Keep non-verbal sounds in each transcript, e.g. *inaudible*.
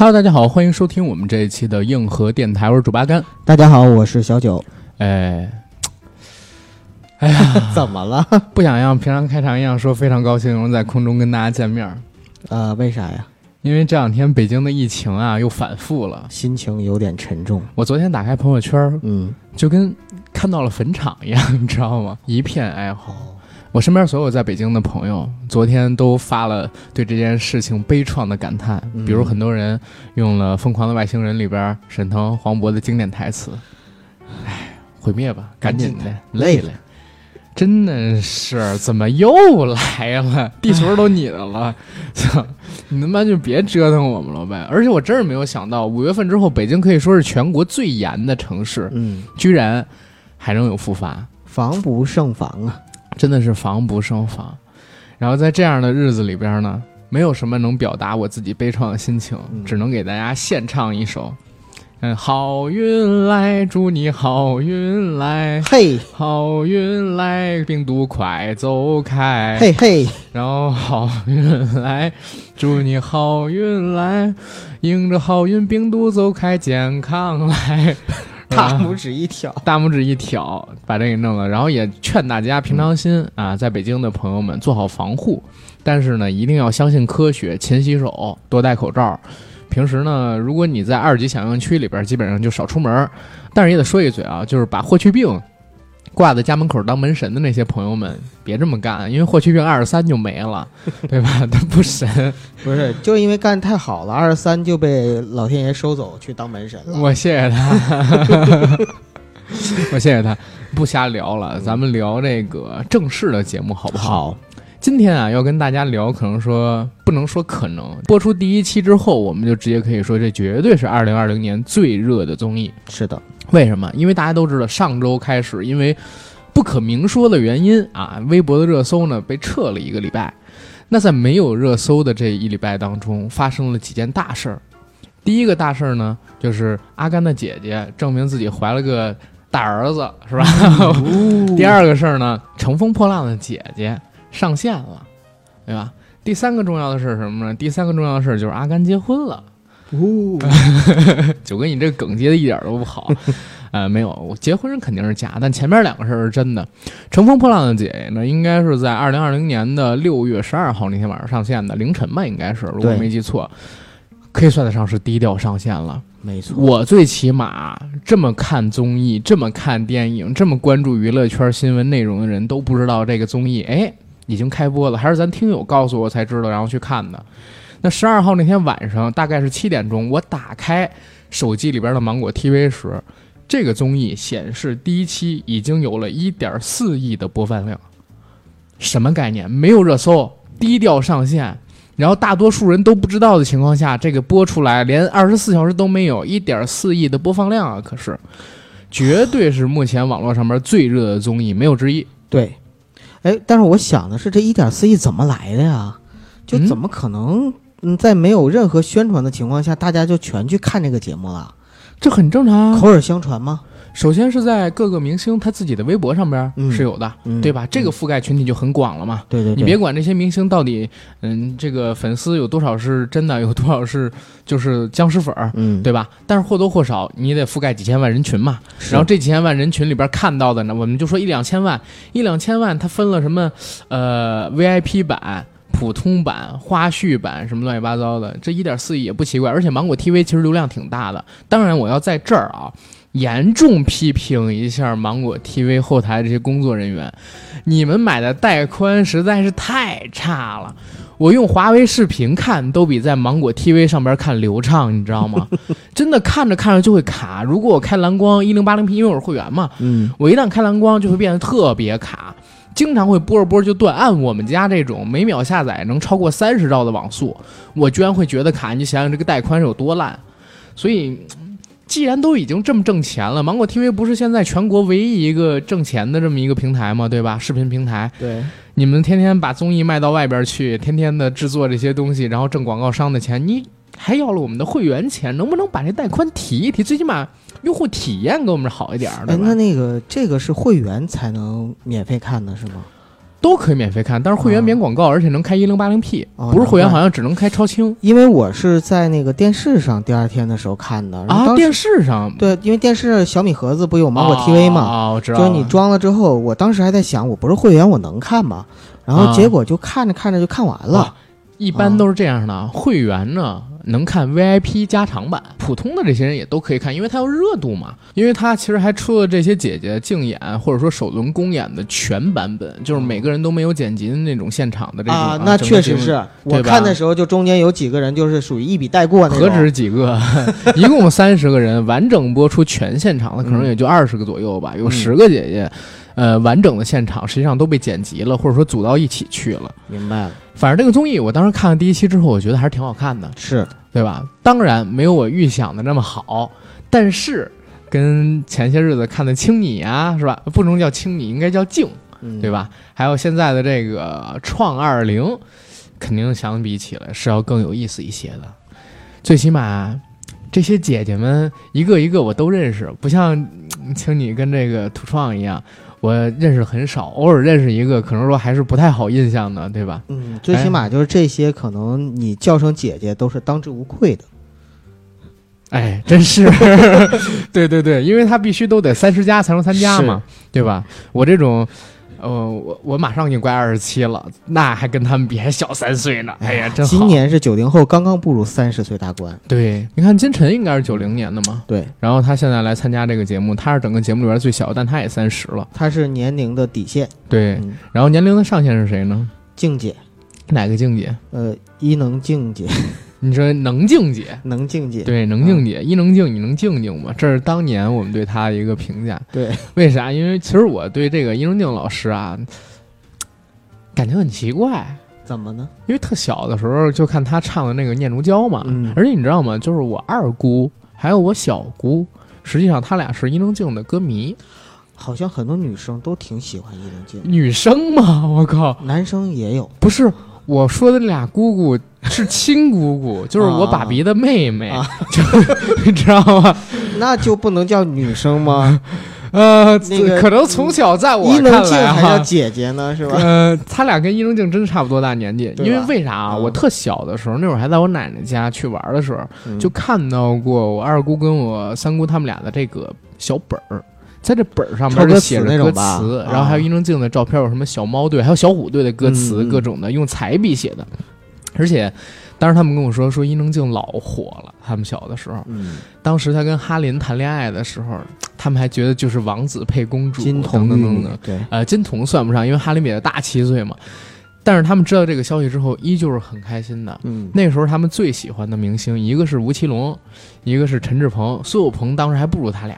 Hello，大家好，欢迎收听我们这一期的硬核电台，我是主八甘。大家好，我是小九。哎，*laughs* 哎呀，怎么了？不想像平常开场一样说非常高兴能在空中跟大家见面儿，呃，为啥呀？因为这两天北京的疫情啊又反复了。心情有点沉重。我昨天打开朋友圈儿，嗯，就跟看到了坟场一样，你知道吗？一片哀嚎。我身边所有在北京的朋友，昨天都发了对这件事情悲怆的感叹，嗯比如很多人用了《疯狂的外星人》里边沈腾、黄渤的经典台词：“哎，毁灭吧，赶紧的，累了。”真的是怎么又来了？地球都你的了，操！你他妈就别折腾我们了呗！而且我真是没有想到，五月份之后，北京可以说是全国最严的城市，嗯，居然还能有复发。防不胜防啊。真的是防不胜防。然后在这样的日子里边呢，没有什么能表达我自己悲怆的心情，嗯只能给大家献唱一首。嗯，好运来，祝你好运来，嘿，好运来，病毒快走开。嘿嘿，然后好运来，祝你好运来，迎着好运，病毒走开，健康来。*laughs* 大拇指一挑。大拇指一挑，把这给弄了。然后也劝大家平常心啊，在北京的朋友们做好防护，但是呢，一定要相信科学，勤洗手，多戴口罩。平时呢，如果你在二级响应区里边，基本上就少出门。但是也得说一嘴啊，就是把霍去病挂在家门口当门神的那些朋友们，别这么干，因为霍去病二十三就没了，*laughs* 对吧？他不神。不是，就因为干得太好了，二十三就被老天爷收走去当门神了。我谢谢他，*laughs* 我谢谢他，不瞎聊了，咱们聊这个正式的节目好不好？今天啊，要跟大家聊，可能说不能说可能，播出第一期之后，我们就直接可以说，这绝对是二零二零年最热的综艺。是的，为什么？因为大家都知道，上周开始，因为不可明说的原因啊，微博的热搜呢被撤了一个礼拜。那在没有热搜的这一礼拜当中，发生了几件大事儿。第一个大事儿呢，就是阿甘的姐姐证明自己怀了个大儿子，是吧？*laughs* 第二个事儿呢，乘风破浪的姐姐上线了，对吧？第三个重要的事是什么呢？第三个重要的事儿就是阿甘结婚了。呜，九哥，你这梗接的一点儿都不好。*laughs* 呃，没有，我结婚肯定是假，但前面两个事儿是真的。乘风破浪的姐姐呢，应该是在二零二零年的六月十二号那天晚上上线的，凌晨吧，应该是，如果对没记错，可以算得上是低调上线了。没错。我最起码这么看综艺、这么看电影、这么关注娱乐圈新闻内容的人都不知道这个综艺，哎，已经开播了，还是咱听友告诉我才知道，然后去看的。那十二号那天晚上大概是七点钟，我打开手机里边的芒果 TV 时，这个综艺显示第一期已经有了一点四亿的播放量。什么概念？没有热搜，低调上线。然后大多数人都不知道的情况下，这个播出来连二十四小时都没有，一点四亿的播放量啊！可是，绝对是目前网络上面最热的综艺，没有之一。对，哎，但是我想的是，这一点四亿怎么来的呀？就嗯怎么可能？嗯，在没有任何宣传的情况下，大家就全去看这个节目了？这很正常啊。口耳相传吗？首先是在各个明星他自己的微博上边嗯是有的，嗯，对吧？这个覆盖群体就很广了嘛。对对对，你别管这些明星到底，嗯，这个粉丝有多少是真的，有多少是就是僵尸粉儿，嗯，对吧？但是或多或少你得覆盖几千万人群嘛。是，然后这几千万人群里边看到的呢，我们就说一两千万，一两千万它分了什么，呃，VIP 版、普通版、花絮版什么乱七八糟的，这一点四亿也不奇怪。而且芒果 TV 其实流量挺大的。当然，我要在这儿啊，严重批评一下芒果 TV 后台这些工作人员，你们买的带宽实在是太差了。我用华为视频看都比在芒果 TV 上边看流畅，你知道吗？*laughs* 真的看着看着就会卡。如果我开蓝光一零八零 P，因为我是会员嘛，嗯，我一旦开蓝光就会变得特别卡，经常会播着播着就断。按我们家这种每秒下载能超过三十兆的网速，我居然会觉得卡。你想想这个带宽是有多烂，所以。既然都已经这么挣钱了，芒果 TV 不是现在全国唯一一个挣钱的这么一个平台吗？对吧？视频平台，对，你们天天把综艺卖到外边去，天天的制作这些东西，然后挣广告商的钱，你还要了我们的会员钱，能不能把这带宽提一提？最起码用户体验给我们好一点儿，对哎，那那个这个是会员才能免费看的是吗？都可以免费看，但是会员免广告，而且能开一零八零 P，哦不是会员好像只能开超清因为我是在那个电视上第二天的时候看的，然后啊。电视上对，因为电视小米盒子不有芒果 TV 嘛，啊，我知道，就是你装了之后，我当时还在想，我不是会员，我能看吗？然后啊结果就看着看着就看完了。啊一般都是这样的，会员呢能看 VIP 加长版，普通的这些人也都可以看，因为它有热度嘛。因为它其实还出了这些姐姐竞演或者说首轮公演的全版本，就是每个人都没有剪辑的那种现场的这种啊，那确实是我看的时候，就中间有几个人就是属于一笔带过那种。*laughs* 何止几个，一共三十个人，完整播出全现场的可能也就二十个左右吧，有嗯十个姐姐，呃，完整的现场实际上都被剪辑了，或者说组到一起去了。明白了，反正这个综艺，我当时看了第一期之后，我觉得还是挺好看的，是对吧？当然没有我预想的那么好，但是跟前些日子看的《青你》啊，是吧？不能叫《青你》，应该叫《静》，嗯，对？吧？还有现在的这个《创二零》，肯定相比起来是要更有意思一些的。最起码这些姐姐们一个一个我都认识，不像嗯青你跟这个土创一样，我认识很少，偶尔认识一个，可能说还是不太好印象的，对吧？嗯，最起码就是这些，可能你叫声姐姐都是当之无愧的。哎，真是，*laughs* 对对对，因为他必须都得三十加才能参加嘛，对吧？我这种，呃，我我马上已经快二十七了，那还跟他们比还小三岁呢。哎呀，真好。今年是九零后刚刚步入三十岁大关。对，你看金晨应该是九零年的嘛，对，然后他现在来参加这个节目，他是整个节目里边最小，但他也三十了。他是年龄的底线。对，嗯，然后年龄的上限是谁呢？静姐，哪个静姐？呃，伊能静姐，*laughs* 你说能静姐？能静姐。对，能静姐，一能静，你能静静吗？这是当年我们对她的一个评价。对，为啥？因为其实我对这个伊能静老师啊，感觉很奇怪。怎么呢？因为特小的时候就看她唱的那个《念奴娇》嘛，嗯而且你知道吗？就是我二姑还有我小姑，实际上他俩是伊能静的歌迷，好像很多女生都挺喜欢伊能静，女生嘛，我靠，男生也有。不是我说的那俩姑姑是亲姑姑，就是我爸比的妹妹，啊 *laughs* 就你知道吗？那就不能叫女生吗？*laughs* 呃，那个可能从小在我伊能静看来哈。还叫姐姐呢，是吧？呃，他俩跟伊能静真差不多大年纪，因为为啥啊？嗯我特小的时候，那会儿还在我奶奶家去玩的时候，嗯就看到过我二姑跟我三姑他们俩的这个小本儿，在这本儿上面写着歌那种词，啊然后还有伊能静的照片，有什么小猫队，还有小虎队的歌词，各种的用彩笔写的，而且当时他们跟我说说伊能静老火了，他们小的时候，嗯，当时他跟哈林谈恋爱的时候，他们还觉得就是王子配公主，金童等等等等，，对，呃，金童算不上，因为哈林比他大七岁嘛。但是他们知道这个消息之后，依旧是很开心的。嗯，那个时候他们最喜欢的明星，一个是吴奇隆，一个是陈志朋。苏有朋当时还不如他俩，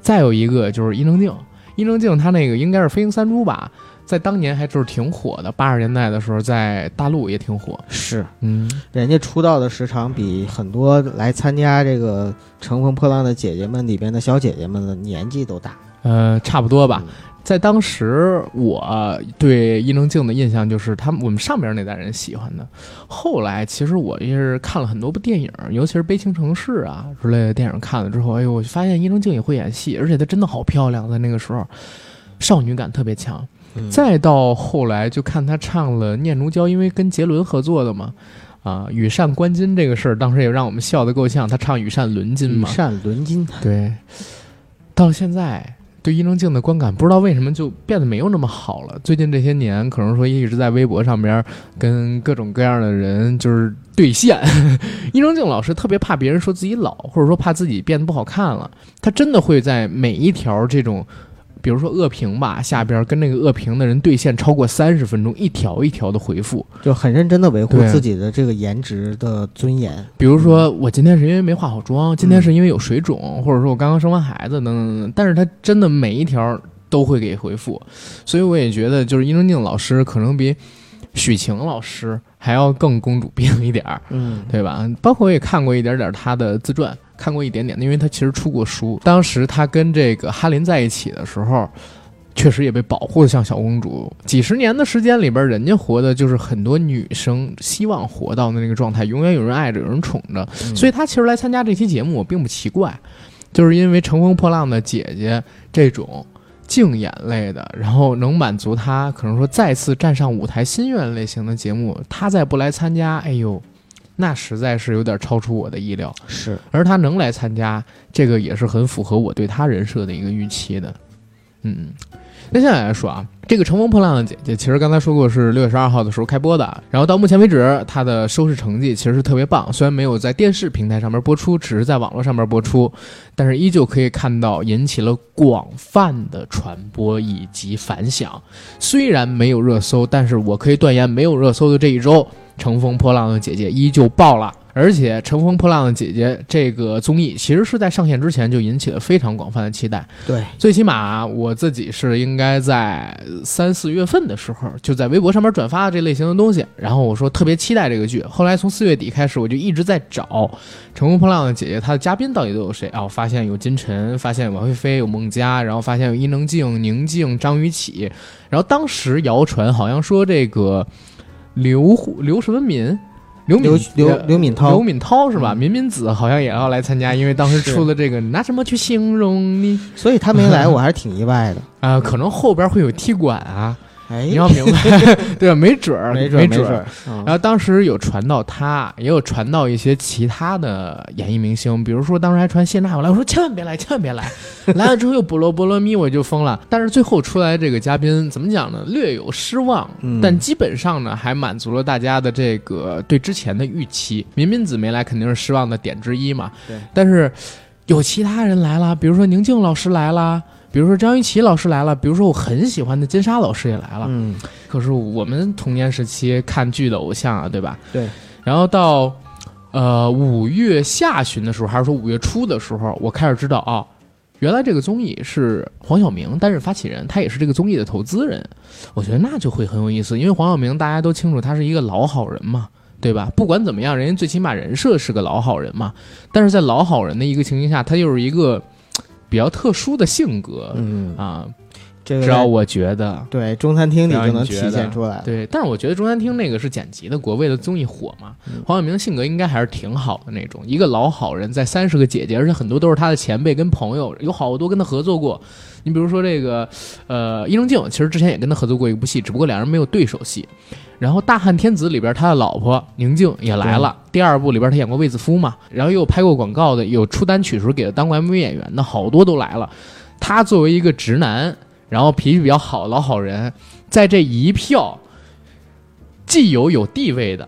再有一个就是伊能静。伊能静她那个应该是《飞行三猪》吧，在当年还就是挺火的，八十年代的时候在大陆也挺火。是嗯，人家出道的时长比很多来参加这个《乘风破浪的姐姐们》里边的小姐姐们的年纪都大，呃，差不多吧。嗯在当时，我对伊能静的印象就是他们我们上边那代人喜欢的。后来，其实我也是看了很多部电影，尤其是《悲情城市》啊之类的电影，看了之后，哎呦，我就发现伊能静也会演戏，而且她真的好漂亮，在那个时候，少女感特别强。嗯再到后来，就看她唱了《念奴娇》，因为跟杰伦合作的嘛，啊，羽扇纶巾这个事儿，当时也让我们笑得够呛。她唱羽扇纶巾嘛羽，扇纶巾，对，到现在，对伊能静的观感不知道为什么就变得没有那么好了。最近这些年，可能说一直在微博上边跟各种各样的人就是对线。*laughs* 伊能静老师特别怕别人说自己老，或者说怕自己变得不好看了，他真的会在每一条这种。比如说恶评吧，下边跟那个恶评的人对线超过三十分钟，一条一条的回复。就很认真的维护自己的这个颜值的尊严。比如说，我今天是因为没化好妆，今天是因为有水肿，或者说我刚刚生完孩子，等等等等。但是他真的每一条都会给回复，所以我也觉得，就是伊能静老师可能比许晴老师还要更公主病一点儿，嗯，对吧？包括我也看过一点点她的自传，看过一点点，因为她其实出过书。当时她跟这个哈林在一起的时候。确实也被保护的像小公主，几十年的时间里边，人家活的就是很多女生希望活到的那个状态，永远有人爱着，有人宠着。嗯所以她其实来参加这期节目，我并不奇怪，就是因为《乘风破浪的姐姐》这种竞演类的，然后能满足他可能说再次站上舞台心愿类型的节目，他再不来参加，哎呦，那实在是有点超出我的意料。是，而他能来参加，这个也是很符合我对他人设的一个预期的。嗯，那现在来说啊，这个《乘风破浪的姐姐》其实刚才说过是六月十二号的时候开播的，然后到目前为止，它的收视成绩其实是特别棒。虽然没有在电视平台上面播出，只是在网络上面播出，但是依旧可以看到引起了广泛的传播以及反响。虽然没有热搜，但是我可以断言，没有热搜的这一周，《乘风破浪的姐姐》依旧爆了。而且《乘风破浪的姐姐》这个综艺其实是在上线之前就引起了非常广泛的期待。对，最起码我自己是应该在三四月份的时候就在微博上面转发了这类型的东西，然后我说特别期待这个剧。后来从四月底开始，我就一直在找《乘风破浪的姐姐》她的嘉宾到底都有谁啊？我发现有金晨，发现有王菲菲，有孟佳，然后发现有伊能静、宁静、张雨绮。然后当时谣传好像说这个刘刘什么敏。刘敏刘刘敏涛，刘敏涛是吧？敏敏子好像也要来参加，因为当时出了这个，拿什么去形容你？所以他没来，*laughs* 我还是挺意外的啊。可能后边会有踢馆啊。哎，你要明白，*laughs* 对吧？没准儿，没准儿，没准儿。然后当时有传到他，也有传到一些其他的演艺明星，比如说当时还传谢娜，我来，我说千万别来，千万别来，*laughs* 来了之后又菠萝菠萝蜜，我就疯了。但是最后出来这个嘉宾怎么讲呢？略有失望，但基本上呢还满足了大家的这个对之前的预期。民民子没来肯定是失望的点之一嘛。对，但是有其他人来了，比如说宁静老师来了。比如说张雨绮老师来了，比如说我很喜欢的金莎老师也来了。嗯，可是我们童年时期看剧的偶像啊，对吧？对。然后到呃五月下旬的时候，还是说五月初的时候，我开始知道啊，原来这个综艺是黄晓明担任发起人，他也是这个综艺的投资人。我觉得那就会很有意思，因为黄晓明大家都清楚，他是一个老好人嘛，对吧？不管怎么样，人家最起码人设是个老好人嘛。但是在老好人的一个情形下，他又是一个。比较特殊的性格，嗯。啊，这个只要我觉得，对中餐厅里就能体现出来。对，但是我觉得中餐厅那个是剪辑的，国为的综艺火嘛。黄晓明性格应该还是挺好的那种，一个老好人，在三十个姐姐，而且很多都是他的前辈跟朋友，有好多跟他合作过。你比如说这个，呃，伊能静，其实之前也跟他合作过一部戏，只不过两人没有对手戏。然后《大汉天子》里边他的老婆宁静也来了，第二部里边他演过卫子夫嘛，然后又有拍过广告的，有出单曲时候给他当过 MV 演员的好多都来了。他作为一个直男，然后脾气比较好老好人，在这一票，既有有地位的，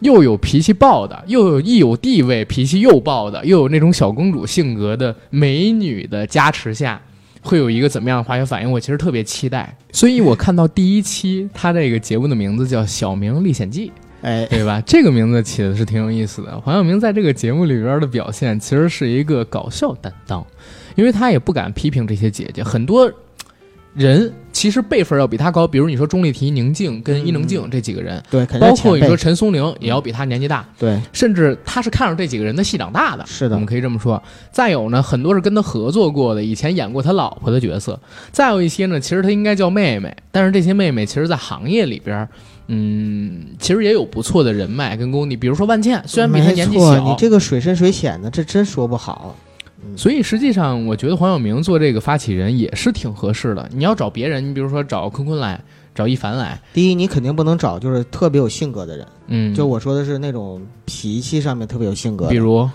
又有脾气暴的，又有一有地位脾气又暴的，又有那种小公主性格的美女的加持下。会有一个怎么样的化学反应？我其实特别期待，*laughs* 所以我看到第一期，他这个节目的名字叫《小明历险记》，哎，对吧？这个名字起的是挺有意思的。黄晓明在这个节目里边的表现，其实是一个搞笑担当，因为他也不敢批评这些姐姐，很多。人其实辈分要比他高，比如你说钟丽缇、宁静跟伊能静这几个人，对，包括你说陈松伶也要比他年纪大，对，甚至他是看着这几个人的戏长大的，是的，我们可以这么说。再有呢，很多是跟他合作过的，以前演过他老婆的角色。再有一些呢，其实他应该叫妹妹，但是这些妹妹其实，在行业里边，嗯，其实也有不错的人脉跟功底。比如说万茜，虽然比他年纪小，你这个水深水浅的，这真说不好。所以实际上，我觉得黄晓明做这个发起人也是挺合适的。你要找别人，你比如说找坤坤来，找一凡来。第一，你肯定不能找就是特别有性格的人。嗯，就我说的是那种脾气上面特别有性格，比如。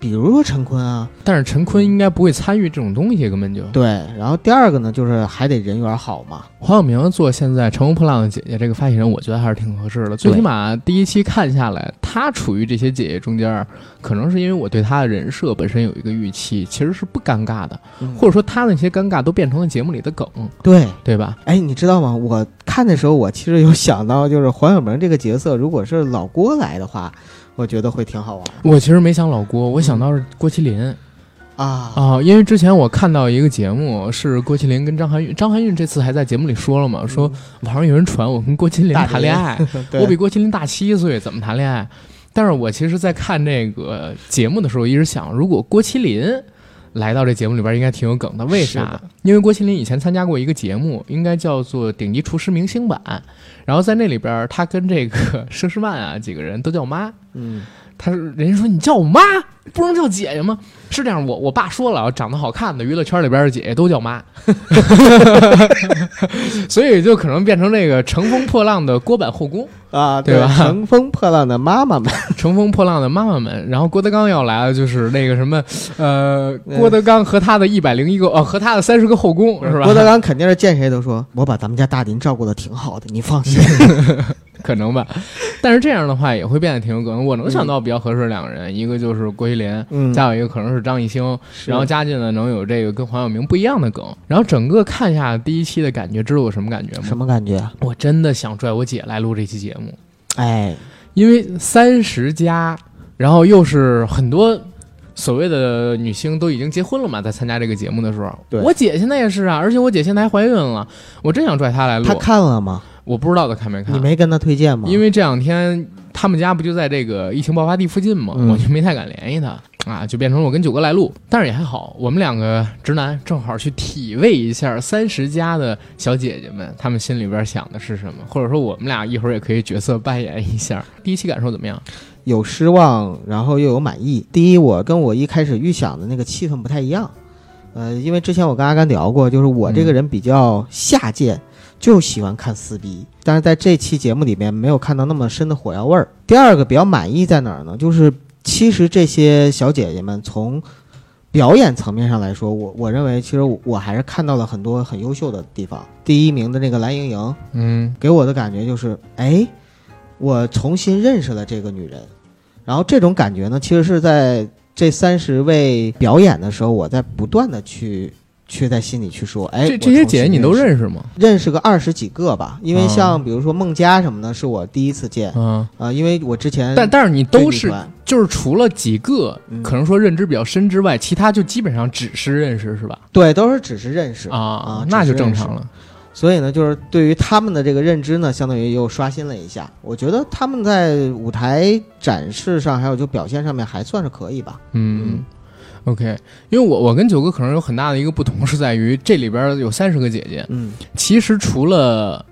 比如说陈坤啊，但是陈坤应该不会参与这种东西，根本就对。然后第二个呢，就是还得人缘好嘛。黄晓明做现在《乘风破浪的姐姐》这个发起人，我觉得还是挺合适的。最起码第一期看下来，他处于这些姐姐中间，可能是因为我对他的人设本身有一个预期，其实是不尴尬的，或者说他那些尴尬都变成了节目里的梗，对对吧？哎，你知道吗？我看的时候，我其实有想到，就是黄晓明这个角色，如果是老郭来的话。我觉得会挺好玩。我其实没想老郭，我想到是郭麒麟，啊啊！因为之前我看到一个节目，是郭麒麟跟张含韵，张含韵这次还在节目里说了嘛，说网上有人传我跟郭麒麟谈恋爱，*laughs* 我比郭麒麟大七岁，怎么谈恋爱？但是我其实，在看这个节目的时候，一直想，如果郭麒麟。来到这节目里边应该挺有梗的，为啥？因为郭麒麟以前参加过一个节目，应该叫做《顶级厨师明星版》，然后在那里边，他跟这个 *laughs* 佘诗曼啊几个人都叫妈。嗯，他人家说你叫我妈，不能叫姐姐吗？是这样，我我爸说了，长得好看的娱乐圈里边的姐姐都叫妈，*laughs* 所以就可能变成那个乘风破浪的郭板后宫，啊，对吧乘风破浪的妈妈们，*laughs* 乘风破浪的妈妈们。然后郭德纲要来了，就是那个什么，呃，郭德纲和他的一百零一个，呃，和他的三十个后宫，是吧？郭德纲肯定是见谁都说，我把咱们家大林照顾的挺好的，你放心。*laughs* *laughs* 可能吧，但是这样的话也会变得挺有可能。我能想到比较合适的两个人，一个就是郭麒麟，嗯，再有一个可能是张艺兴，然后加进了能有这个跟黄晓明不一样的梗。然后整个看下第一期的感觉，知道我什么感觉吗？什么感觉？我真的想拽我姐来录这期节目，哎，因为三十加，然后又是很多。所谓的女星都已经结婚了嘛，在参加这个节目的时候，我姐现在也是啊，而且我姐现在还怀孕了，我真想拽她来录她。看了吗？我不知道他看没看，你没跟他推荐吗？因为这两天他们家不就在这个疫情爆发地附近嘛，嗯我就没太敢联系他啊，就变成了我跟九哥来录，但是也还好，我们两个直男正好去体味一下三十加的小姐姐们，她们心里边想的是什么，或者说我们俩一会儿也可以角色扮演一下。第一期感受怎么样？有失望，然后又有满意。第一，我跟我一开始预想的那个气氛不太一样。呃，因为之前我跟阿甘聊过，就是我这个人比较下贱，就喜欢看撕逼，但是在这期节目里面没有看到那么深的火药味儿。第二个比较满意在哪儿呢？就是其实这些小姐姐们从表演层面上来说，我我认为其实我我还是看到了很多很优秀的地方。第一名的那个蓝盈莹，嗯给我的感觉就是，哎，我重新认识了这个女人。然后这种感觉呢，其实是在这三十位表演的时候，我在不断的去去在心里去说，哎，这这些姐姐你都认识吗？认识个二十几个吧，因为啊像比如说孟佳什么的，是我第一次见啊、嗯，因为我之前但但是你都是就是除了几个嗯可能说认知比较深之外，其他就基本上只是认识是吧？对都是只是认识啊啊，那就正常了。所以呢，就是对于他们的这个认知呢，相当于又刷新了一下。我觉得他们在舞台展示上，还有就表现上面还算是可以吧。嗯，OK，因为我我跟九哥可能有很大的一个不同是在于这里边有三十个姐姐，嗯其实除了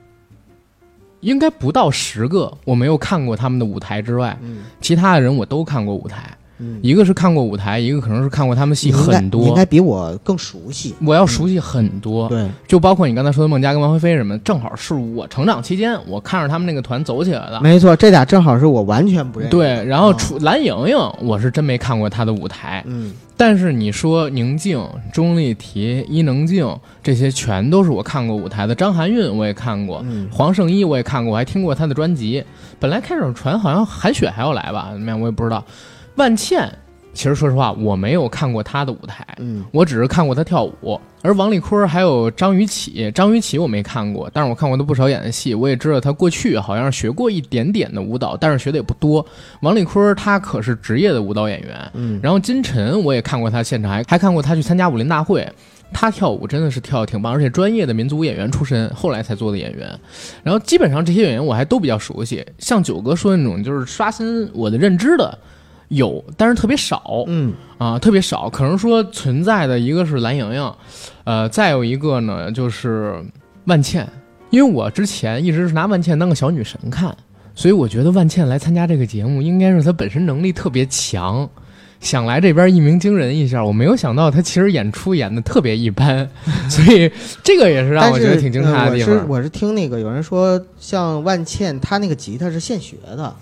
应该不到十个我没有看过他们的舞台之外，嗯其他的人我都看过舞台。嗯，一个是看过舞台，一个可能是看过他们戏很多你应该。比我更熟悉。我要熟悉很多，对，就包括你刚才说的孟佳跟王菲菲什么，正好是我成长期间我看着他们那个团走起来的。没错，这俩正好是我完全不认识。对，然后啊除蓝盈莹，我是真没看过她的舞台，嗯但是你说宁静、钟丽缇、伊能静这些全都是我看过舞台的，张含韵我也看过，嗯黄圣依我也看过，我还听过她的专辑。本来开始传好像韩雪还要来吧，怎么样我也不知道。万茜，其实说实话我没有看过她的舞台，嗯我只是看过她跳舞。而王丽坤还有张雨绮，张雨绮我没看过，但是我看过她不少演的戏，我也知道她过去好像是学过一点点的舞蹈，但是学的也不多。王丽坤她可是职业的舞蹈演员，嗯，然后金晨我也看过她现场，还还看过她去参加武林大会，他跳舞真的是跳的挺棒，而且专业的民族舞演员出身，后来才做的演员。然后基本上这些演员我还都比较熟悉，像九哥说的那种就是刷新我的认知的有，但是特别少嗯啊，特别少。可能说存在的一个是蓝盈莹，呃，再有一个呢就是万茜，因为我之前一直是拿万茜当个小女神看。所以我觉得万茜来参加这个节目，应该是她本身能力特别强，想来这边一鸣惊人一下。我没有想到她其实演出演的特别一般，*laughs* 所以这个也是让我觉得挺惊讶的地方。呃我是我是听那个有人说，像万茜她那个吉他是现学的她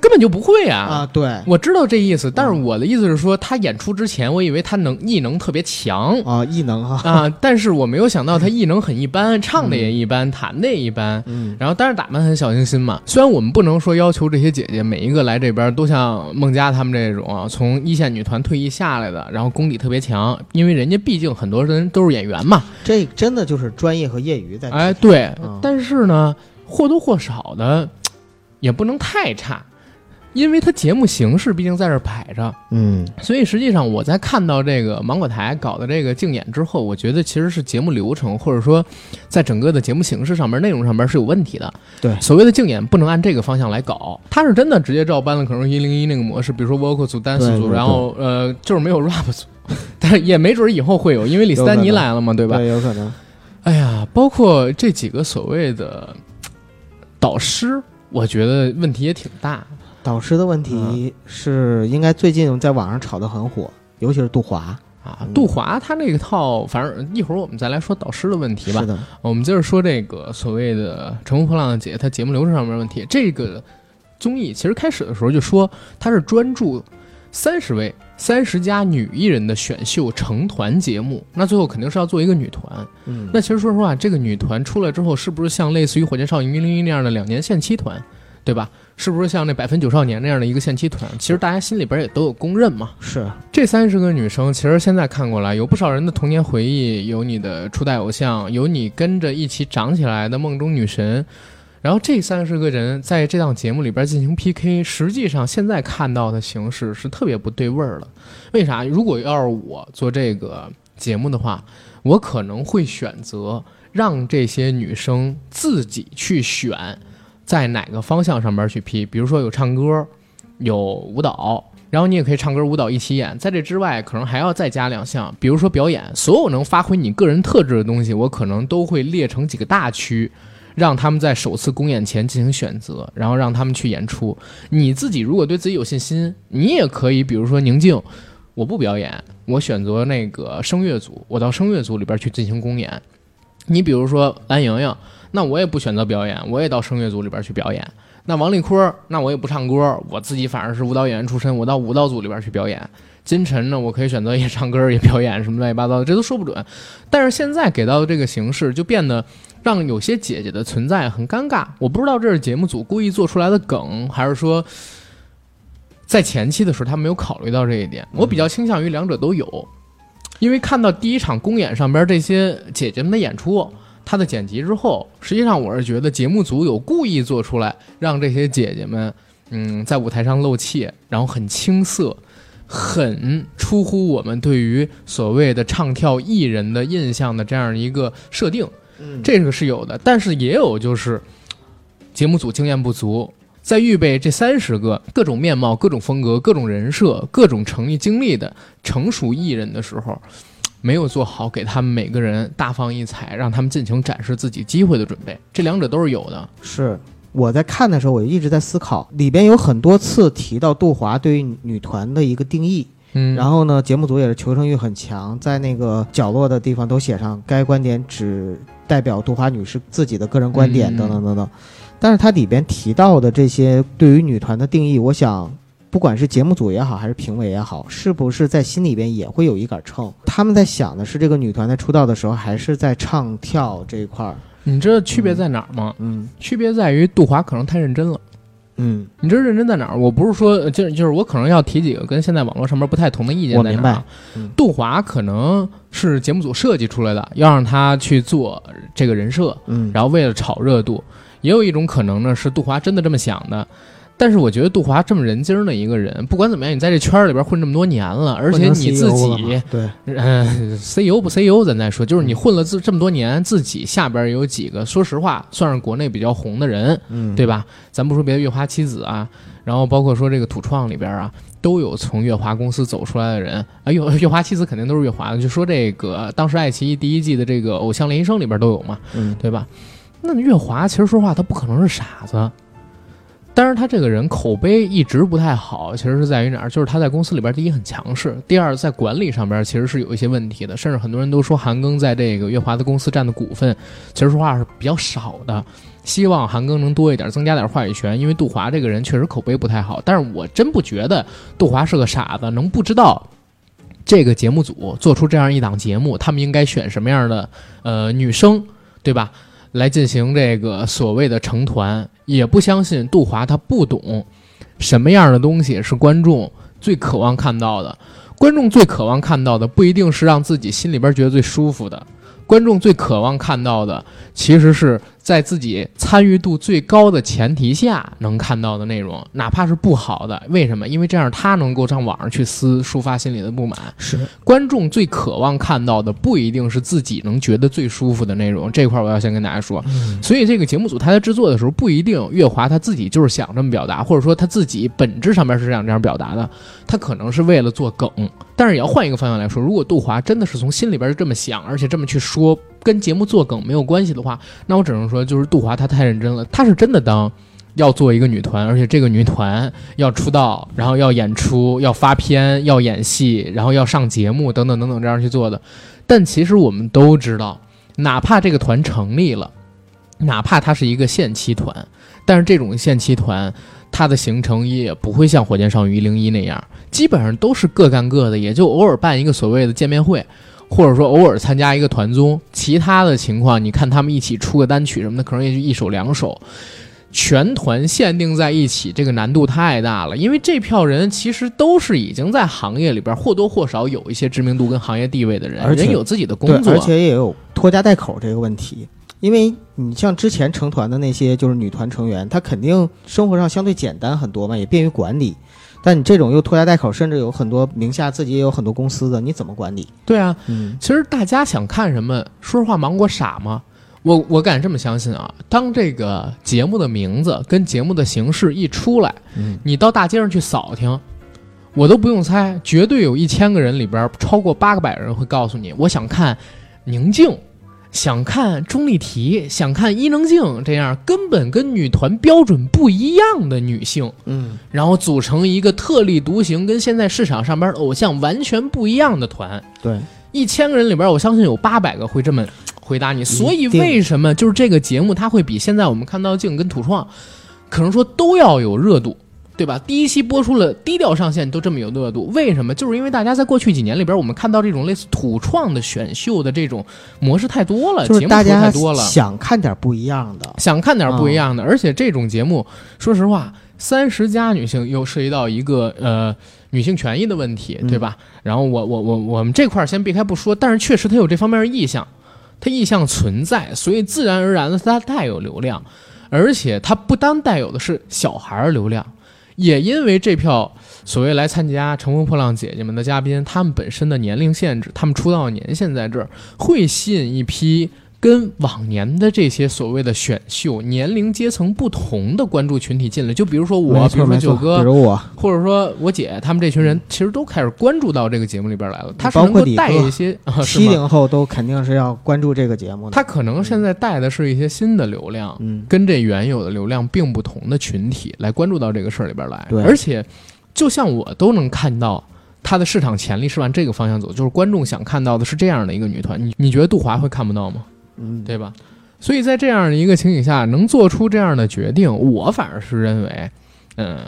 根本就不会啊！啊，对。我知道这意思，但是我的意思是说，他演出之前，我以为他能异能特别强。啊，异能哈，啊，但是我没有想到他异能很一般，唱的也一般，弹的也一般。嗯。然后，但是打扮很小清新嘛。虽然我们不能说要求这些姐姐每一个来这边都像孟佳她们这种啊，从一线女团退役下来的，然后功底特别强，因为人家毕竟很多人都是演员嘛。这真的就是专业和业余在哎，对嗯，但是呢，或多或少的也不能太差，因为它节目形式毕竟在这儿摆着。嗯所以实际上我在看到这个芒果台搞的这个竞演之后，我觉得其实是节目流程或者说在整个的节目形式上面、内容上面是有问题的。对所谓的竞演不能按这个方向来搞，他是真的直接照搬了可能一零一那个模式，比如说 vocal 组、dance 组，然后呃就是没有 rap 组，但也没准以后会有，因为李斯丹妮来了嘛，对吧？对，有可能，哎呀，包括这几个所谓的导师，我觉得问题也挺大。导师的问题是应该最近在网上炒得很火，尤其是杜华。啊，杜华他那个套，反正一会儿我们再来说导师的问题吧是。的，我们接着说这个所谓的《乘风破浪的姐姐》，她节目流程上面的问题。这个综艺其实开始的时候就说它是专注三十位、三十家女艺人的选秀成团节目，那最后肯定是要做一个女团。嗯，那其实说实话，这个女团出来之后，是不是像类似于火箭少女一零一那样的两年限期团，对吧？是不是像那百分九少年那样的一个限期团？其实大家心里边也都有公认嘛。是这三十个女生，其实现在看过来，有不少人的童年回忆，有你的初代偶像，有你跟着一起长起来的梦中女神。然后这三十个人在这档节目里边进行 PK，实际上现在看到的形式是特别不对味儿的。为啥？如果要是我做这个节目的话，我可能会选择让这些女生自己去选，在哪个方向上边去 P。比如说有唱歌，有舞蹈，然后你也可以唱歌、舞蹈一起演。在这之外，可能还要再加两项，比如说表演。所有能发挥你个人特质的东西，我可能都会列成几个大区。让他们在首次公演前进行选择，然后让他们去演出。你自己如果对自己有信心，你也可以，比如说宁静，我不表演，我选择那个声乐组，我到声乐组里边去进行公演。你比如说蓝莹莹，那我也不选择表演，我也到声乐组里边去表演。那王丽坤，那我也不唱歌，我自己反正是舞蹈演员出身，我到舞蹈组里边去表演。金晨呢，我可以选择也唱歌也表演什么乱七八糟的，这都说不准。但是现在给到的这个形式就变得让有些姐姐的存在很尴尬。我不知道这是节目组故意做出来的梗，还是说在前期的时候他没有考虑到这一点。我比较倾向于两者都有，因为看到第一场公演上边这些姐姐们的演出。他的剪辑之后，实际上我是觉得节目组有故意做出来，让这些姐姐们，嗯，在舞台上露怯，然后很青涩，很出乎我们对于所谓的唱跳艺人的印象的这样一个设定，嗯这个是有的，但是也有就是节目组经验不足，在预备这三十个各种面貌、各种风格、各种人设、各种诚意经历的成熟艺人的时候。没有做好给他们每个人大放异彩，让他们尽情展示自己机会的准备，这两者都是有的。是。我在看的时候，我就一直在思考，里边有很多次提到杜华对于女团的一个定义，嗯然后呢，节目组也是求生欲很强，在那个角落的地方都写上该观点只代表杜华女士自己的个人观点嗯等等等等。但是它里边提到的这些对于女团的定义，我想，不管是节目组也好，还是评委也好，是不是在心里边也会有一杆秤？他们在想的是这个女团在出道的时候，还是在唱跳这一块儿？你知道区别在哪儿吗？嗯区别在于杜华可能太认真了。嗯，你知道认真在哪儿？我不是说，呃就是就是我可能要提几个跟现在网络上面不太同的意见我明白在哪儿啊。嗯杜华可能是节目组设计出来的，要让他去做这个人设，嗯，然后为了炒热度。也有一种可能呢，是杜华真的这么想的。但是我觉得杜华这么人精儿的一个人，不管怎么样，你在这圈儿里边混这么多年了，而且你自己，E 对，嗯，CEO 不 CEO 咱再说，就是你混了这这么多年，自己下边有几个，说实话算是国内比较红的人，嗯，对吧？咱不说别的，月华七子啊，然后包括说这个土创里边啊，都有从月华公司走出来的人啊。月 *laughs* 月华七子肯定都是月华的，就说这个当时爱奇艺第一季的这个《偶像练习生》里边都有嘛，嗯对吧？那月华其实说实话，他不可能是傻子。但是他这个人口碑一直不太好，其实是在于哪儿？就是他在公司里边，第一很强势，第二在管理上边其实是有一些问题的，甚至很多人都说韩庚在这个月华的公司占的股份，其实说话是比较少的。希望韩庚能多一点，增加点话语权，因为杜华这个人确实口碑不太好。但是我真不觉得杜华是个傻子，能不知道这个节目组做出这样一档节目，他们应该选什么样的呃女生，对吧？来进行这个所谓的成团，也不相信杜华他不懂什么样的东西是观众最渴望看到的。观众最渴望看到的不一定是让自己心里边觉得最舒服的，观众最渴望看到的其实是在自己参与度最高的前提下能看到的内容，哪怕是不好的。为什么？因为这样他能够上网上去撕，抒发心里的不满。是观众最渴望看到的不一定是自己能觉得最舒服的内容，这块儿我要先跟大家说。所以这个节目组他在制作的时候，不一定月华他自己就是想这么表达，或者说他自己本质上面是想这样表达的，他可能是为了做梗。但是也要换一个方向来说，如果杜华真的是从心里边这么想，而且这么去说，跟节目做梗没有关系的话，那我只能说就是杜华他太认真了，他是真的当要做一个女团，而且这个女团要出道，然后要演出，要发片，要演戏，然后要上节目，等等等等，这样去做的。但其实我们都知道，哪怕这个团成立了，哪怕它是一个限期团，但是这种限期团，它的行程也不会像火箭少女一零一那样，基本上都是各干各的，也就偶尔办一个所谓的见面会。或者说偶尔参加一个团综，其他的情况，你看他们一起出个单曲什么的，可能也就一首两首。全团限定在一起，这个难度太大了，因为这票人其实都是已经在行业里边或多或少有一些知名度跟行业地位的人，而且人有自己的工作，而且也有拖家带口这个问题。因为你像之前成团的那些就是女团成员，她肯定生活上相对简单很多嘛，也便于管理。但你这种又拖家带口，甚至有很多名下自己也有很多公司的，你怎么管理？对啊，嗯，其实大家想看什么？说实话，芒果傻吗？我我敢这么相信啊！当这个节目的名字跟节目的形式一出来，嗯你到大街上去扫听，我都不用猜，绝对有一千个人里边超过八个百人会告诉你，我想看宁静，想看钟丽缇，想看伊能静这样根本跟女团标准不一样的女性，嗯，然后组成一个特立独行、跟现在市场上边的偶像完全不一样的团。对，一千个人里边，我相信有八百个会这么回答你。所以为什么就是这个节目它会比现在我们看到镜跟土创，可能说都要有热度，对吧？第一期播出了低调上线都这么有热度，为什么？就是因为大家在过去几年里边，我们看到这种类似土创的选秀的这种模式太多了，节目出就是大家太多了，想看点不一样的。想看点不一嗯样的，而且这种节目，说实话，三十加女性又涉及到一个呃女性权益的问题，嗯对吧？然后我我我我们这块儿先避开不说，但是确实它有这方面的意向，它意向存在，所以自然而然的它带有流量，而且它不单带有的是小孩儿流量，也因为这票所谓来参加《乘风破浪》姐姐们的嘉宾，他们本身的年龄限制，他们出道年限在这儿，会吸引一批跟往年的这些所谓的选秀年龄阶层不同的关注群体进来。就比如说我，比如说九哥，比如我，或者说我姐，他们这群人其实都开始关注到这个节目里边来了。他是包能够带一些？*laughs* 七零后都肯定是要关注这个节目的。他可能现在带的是一些新的流量，嗯，跟这原有的流量并不同的群体来关注到这个事儿里边来，对而且就像我都能看到它的市场潜力是往这个方向走，就是观众想看到的是这样的一个女团，你你觉得杜华会看不到吗？嗯，对吧？所以在这样的一个情景下，能做出这样的决定，我反而是认为，嗯、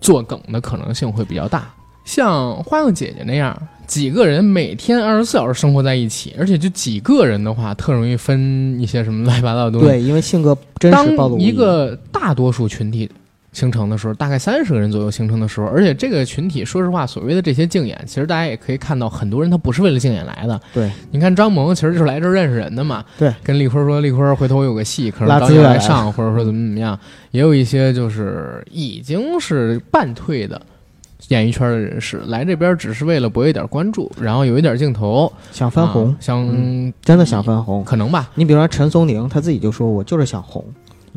做梗的可能性会比较大。像花样姐姐那样，几个人每天二十四小时生活在一起，而且就几个人的话，特容易分一些什么乱七八糟的东西。对，因为性格真当实暴露无遗一个大多数群体形成的时候，大概三十个人左右形成的时候，而且这个群体，说实话，所谓的这些竞演，其实大家也可以看到，很多人他不是为了竞演来的。对，你看张萌其实就是来这儿认识人的嘛。对，跟丽坤说，丽坤回头我有个戏，可能拉导演资源来来上，或者说怎么怎么样，也有一些就是已经是半退的。演艺圈的人士来这边只是为了博一点关注，然后有一点镜头，想翻红啊，想、嗯真的想翻红。可能吧，你比如说陈松伶，他自己就说我就是想红。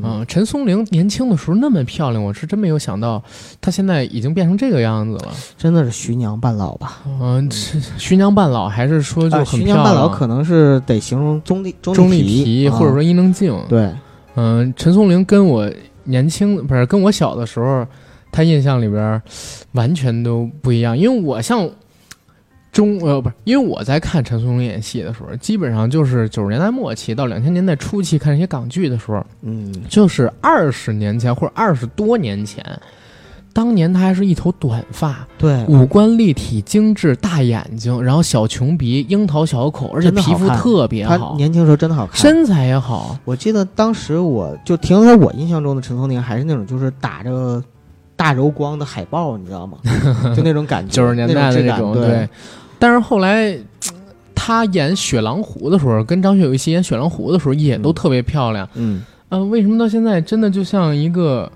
嗯，陈松伶年轻的时候那么漂亮，我是真没有想到，她现在已经变成这个样子了。真的是徐娘半老吧？嗯，这徐娘半老，还是说就啊，很漂亮？徐娘半老可能是得形容钟丽钟丽丽缇，啊或者说伊能静。对，嗯，陈松伶跟我年轻不是跟我小的时候，她印象里边完全都不一样。因为我像中呃不是，因为我在看陈松伶演戏的时候，基本上就是九十年代末期到两千年代初期看这些港剧的时候，嗯，就是二十年前或者二十多年前，当年他还是一头短发，对，五官立体精致，大眼睛，然后小穷鼻，樱桃小口，而且皮肤特别好，他年轻时候真的好看。身材也好。我记得当时我就停留在我印象中的陈松伶还是那种就是打着大柔光的海报，你知道吗？*laughs* 就那种感觉，九十年代的那种，对，但是后来他演雪狼湖的时候，跟张学友一起演雪狼湖的时候，也都嗯特别漂亮。嗯，嗯、为什么到现在真的就像一个，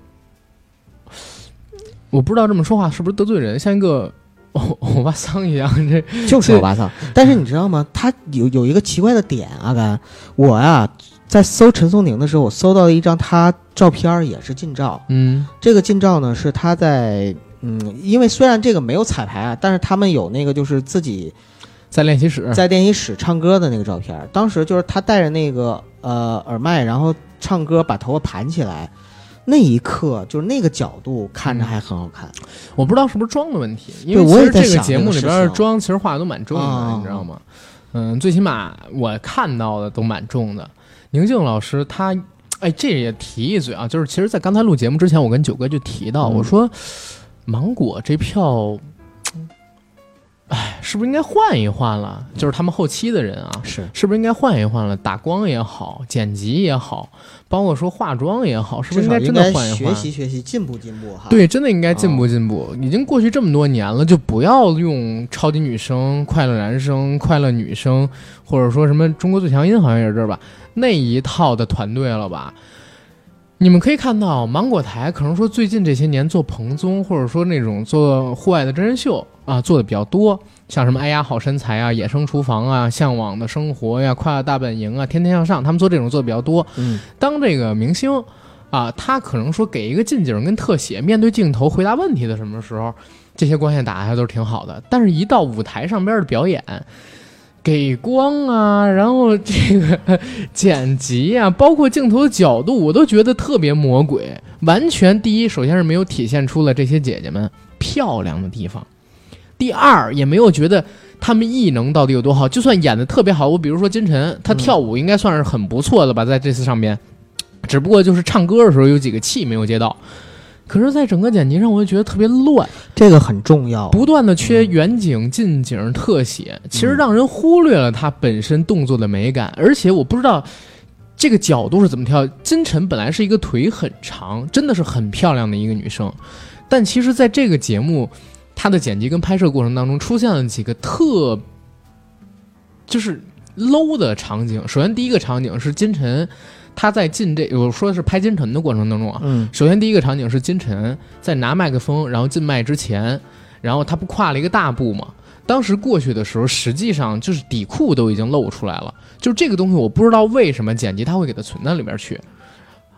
我不知道这么说话是不是得罪人，像一个欧欧巴桑一样？这就是欧巴桑。*laughs* 但是你知道吗？他有有一个奇怪的点，阿甘，我呀在搜陈松伶的时候，我搜到了一张他照片，也是近照。嗯这个近照呢是他在。嗯，因为虽然这个没有彩排啊，但是他们有那个就是自己在练习室，在练习室唱歌的那个照片。当时就是他戴着那个呃耳麦，然后唱歌，把头发盘起来，那一刻就是那个角度看着还很好看。我不知道是不是妆的问题，因为我也其实这个节目里边妆其实画的都蛮重的，啊你知道吗？嗯，最起码我看到的都蛮重的。宁静老师他，哎，这也提一嘴啊，就是其实，在刚才录节目之前，我跟九哥就提到，嗯我说芒果这票，哎，是不是应该换一换了？就是他们后期的人啊，是，是不是应该换一换了？打光也好，剪辑也好，包括说化妆也好，是不是应该真的换一换？学习学习，进步进步哈。，对，真的应该进步进步。已经过去这么多年了，就不要用超级女声、快乐男声、快乐女声，或者说什么中国最强音，好像也是这儿吧，那一套的团队了吧？你们可以看到，芒果台可能说最近这些年做蓬松，或者说那种做户外的真人秀啊，做的比较多，像什么《哎呀好身材》啊、《野生厨房》啊、《向往的生活》呀、《快乐大本营》啊、《天天向上》，他们做这种做的比较多。嗯，当这个明星啊，他可能说给一个近景跟特写，面对镜头回答问题的什么时候，这些光线打还都是挺好的。但是，一到舞台上边的表演，给光啊，然后这个剪辑啊，包括镜头的角度，我都觉得特别魔鬼。完全第一，首先是没有体现出了这些姐姐们漂亮的地方；第二，也没有觉得她们艺能到底有多好。就算演的特别好，我比如说金晨，她跳舞应该算是很不错的吧，在这次上边，只不过就是唱歌的时候有几个气没有接到。可是，在整个剪辑上，我就觉得特别乱。这个很重要。不断的缺远景、近景、特写，其实让人忽略了它本身动作的美感。而且我不知道这个角度是怎么跳。金晨本来是一个腿很长，真的是很漂亮的一个女生，但其实在这个节目，她的剪辑跟拍摄过程当中出现了几个特就是 low 的场景。首先，第一个场景是金晨，她在进这我说的是拍金晨的过程当中啊，嗯首先，第一个场景是金晨在拿麦克风，然后进麦之前，然后他不跨了一个大步吗？当时过去的时候，实际上就是底裤都已经露出来了。就是这个东西，我不知道为什么剪辑他会给它存到里边去。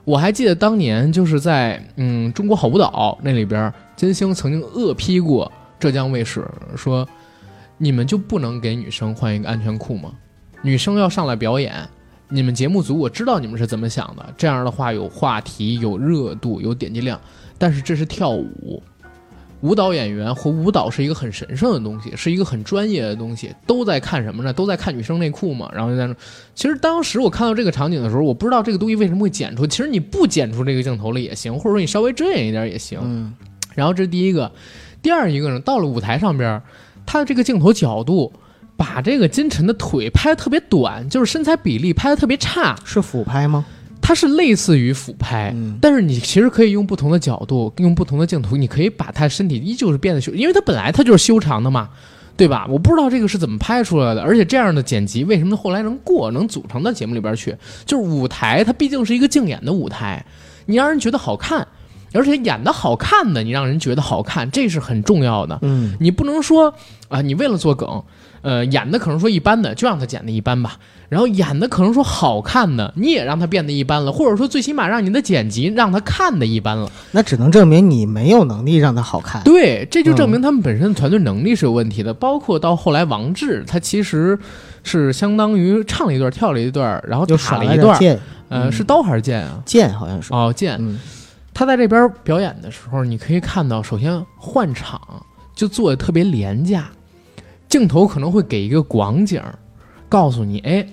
我还记得当年就是在嗯《中国好舞蹈》那里边，金星曾经恶批过浙江卫视，说你们就不能给女生换一个安全裤吗？女生要上来表演，你们节目组我知道你们是怎么想的，这样的话有话题、有热度、有点击量，但是这是跳舞，舞蹈演员和舞蹈是一个很神圣的东西，是一个很专业的东西，都在看什么呢？都在看女生内裤嘛。然后就在那，其实当时我看到这个场景的时候，我不知道这个东西为什么会剪出，其实你不剪出这个镜头了也行，或者说你稍微遮掩一点也行。嗯然后这是第一个，第二一个呢，到了舞台上边儿，他的这个镜头角度。把这个金晨的腿拍的特别短，就是身材比例拍的特别差，是俯拍吗？它是类似于俯拍，嗯但是你其实可以用不同的角度，用不同的镜头，你可以把他身体依旧是变得修，因为他本来他就是修长的嘛，对吧？我不知道这个是怎么拍出来的，而且这样的剪辑为什么后来能过，能组成到节目里边去？就是舞台，它毕竟是一个竞演的舞台，你让人觉得好看，而且演的好看的，你让人觉得好看，这是很重要的。嗯你不能说啊、你为了做梗，呃，演的可能说一般的，就让他剪的一般吧。然后演的可能说好看的，你也让他变得一般了，或者说最起码让你的剪辑让他看的一般了。那只能证明你没有能力让他好看。对，这就证明他们本身的团队能力是有问题的。包括到后来王志，他其实是相当于唱了一段，跳了一段，然后就耍了一段，剑，呃，嗯是刀还是剑啊？剑好像是。哦，剑。嗯他在这边表演的时候，你可以看到，首先换场就做的特别廉价，镜头可能会给一个广景儿，告诉你，哎，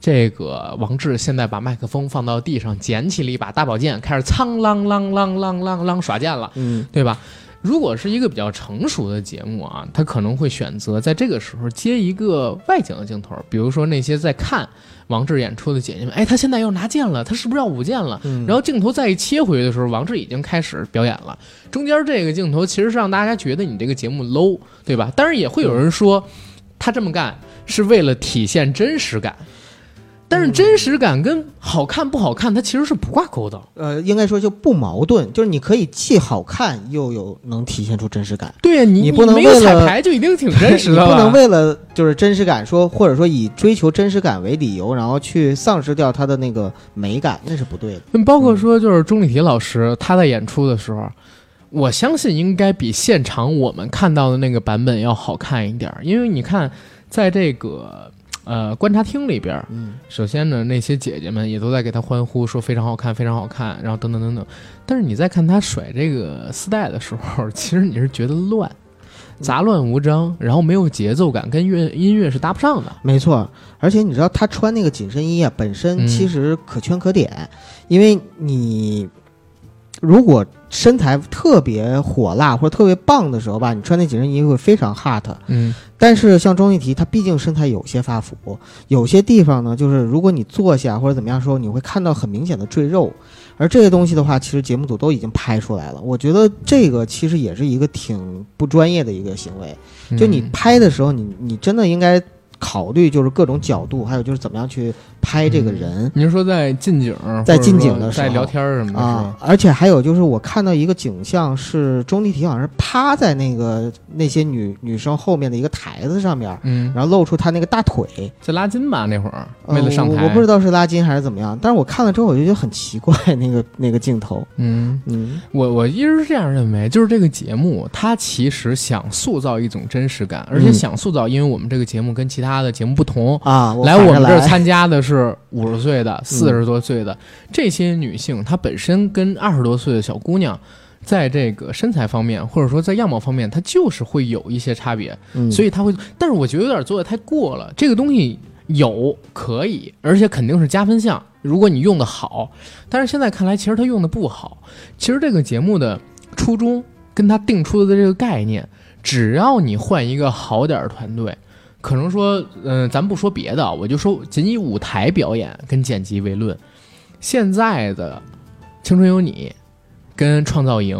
这个王志现在把麦克风放到地上，捡起了一把大宝剑，开始苍啷啷啷啷啷啷耍剑了，嗯对吧？如果是一个比较成熟的节目啊，他可能会选择在这个时候接一个外景的镜头，比如说那些在看王志演出的姐姐们，哎，他现在要拿剑了，他是不是要舞剑了？嗯，然后镜头再一切回去的时候，王志已经开始表演了。中间这个镜头其实是让大家觉得你这个节目 low，对吧？当然也会有人说，他这么干是为了体现真实感，但是真实感跟好看不好看，它其实是不挂钩的。呃，应该说就不矛盾，就是你可以既好看又有能体现出真实感。对呀，你你不能没有为了彩排就一定挺真实的了。*laughs* 你不能为了就是真实感说，或者说以追求真实感为理由，然后去丧失掉它的那个美感，那是不对的。嗯包括说，就是钟丽缇老师她在演出的时候，我相信应该比现场我们看到的那个版本要好看一点儿，因为你看，在这个呃观察厅里边儿，嗯首先呢，那些姐姐们也都在给他欢呼，说非常好看，非常好看，然后等等等等。但是你在看他甩这个丝带的时候，*laughs* 其实你是觉得乱，杂乱无章，然后没有节奏感，跟乐音乐是搭不上的。没错，而且你知道他穿那个紧身衣啊，本身嗯其实可圈可点，因为你如果身材特别火辣或者特别棒的时候吧，你穿那紧身衣会非常 hot。嗯但是像钟丽缇，她毕竟身材有些发福，有些地方呢，就是如果你坐下或者怎么样时候，你会看到很明显的赘肉，而这些东西的话，其实节目组都已经拍出来了。我觉得这个其实也是一个挺不专业的一个行为。就你嗯拍的时候，你你真的应该考虑就是各种角度，还有就是怎么样去拍这个人。你是说在近景，在近景的时候。在聊天什么的啊，而且还有就是，我看到一个景象是钟丽缇好像是趴在那个那些女女生后面的一个台子上面，嗯，然后露出她那个大腿，在拉筋吧那会儿，呃为了上台，我，我不知道是拉筋还是怎么样，但是我看了之后我就觉得很奇怪，*laughs* 那个那个镜头，嗯。嗯。我我一直是这样认为，就是这个节目它其实想塑造一种真实感，而且嗯。想塑造，因为我们这个节目跟其他的节目不同，啊，来我们这儿 *laughs* 参加的是五十岁的、四十多岁的、这些女性，她本身跟二十多岁的小姑娘，在这个身材方面，或者说在样貌方面，她就是会有一些差别，嗯，所以她会，但是我觉得有点做的太过了。这个东西有可以，而且肯定是加分项，如果你用的好。但是现在看来，其实她用的不好。其实这个节目的初衷跟他定出的这个概念，只要你换一个好点儿的团队。可能说，嗯、咱不说别的，我就说仅以舞台表演跟剪辑为论，现在的《青春有你》跟《创造营》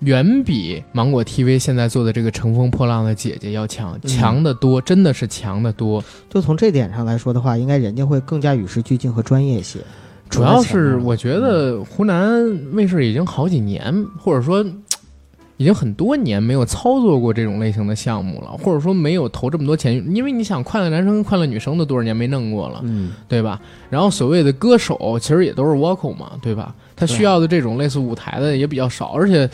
远比芒果 TV 现在做的这个《乘风破浪的姐姐》要强，嗯强得多，真的是强得多。就从这点上来说的话，应该人家会更加与时俱进和专业些。主要是我觉得湖南卫视已经好几年，或者说已经很多年没有操作过这种类型的项目了，或者说没有投这么多钱，因为你想，快乐男生跟快乐女生都多少年没弄过了，嗯，对吧？然后所谓的歌手其实也都是 vocal 嘛，对吧？他需要的这种类似舞台的也比较少，而且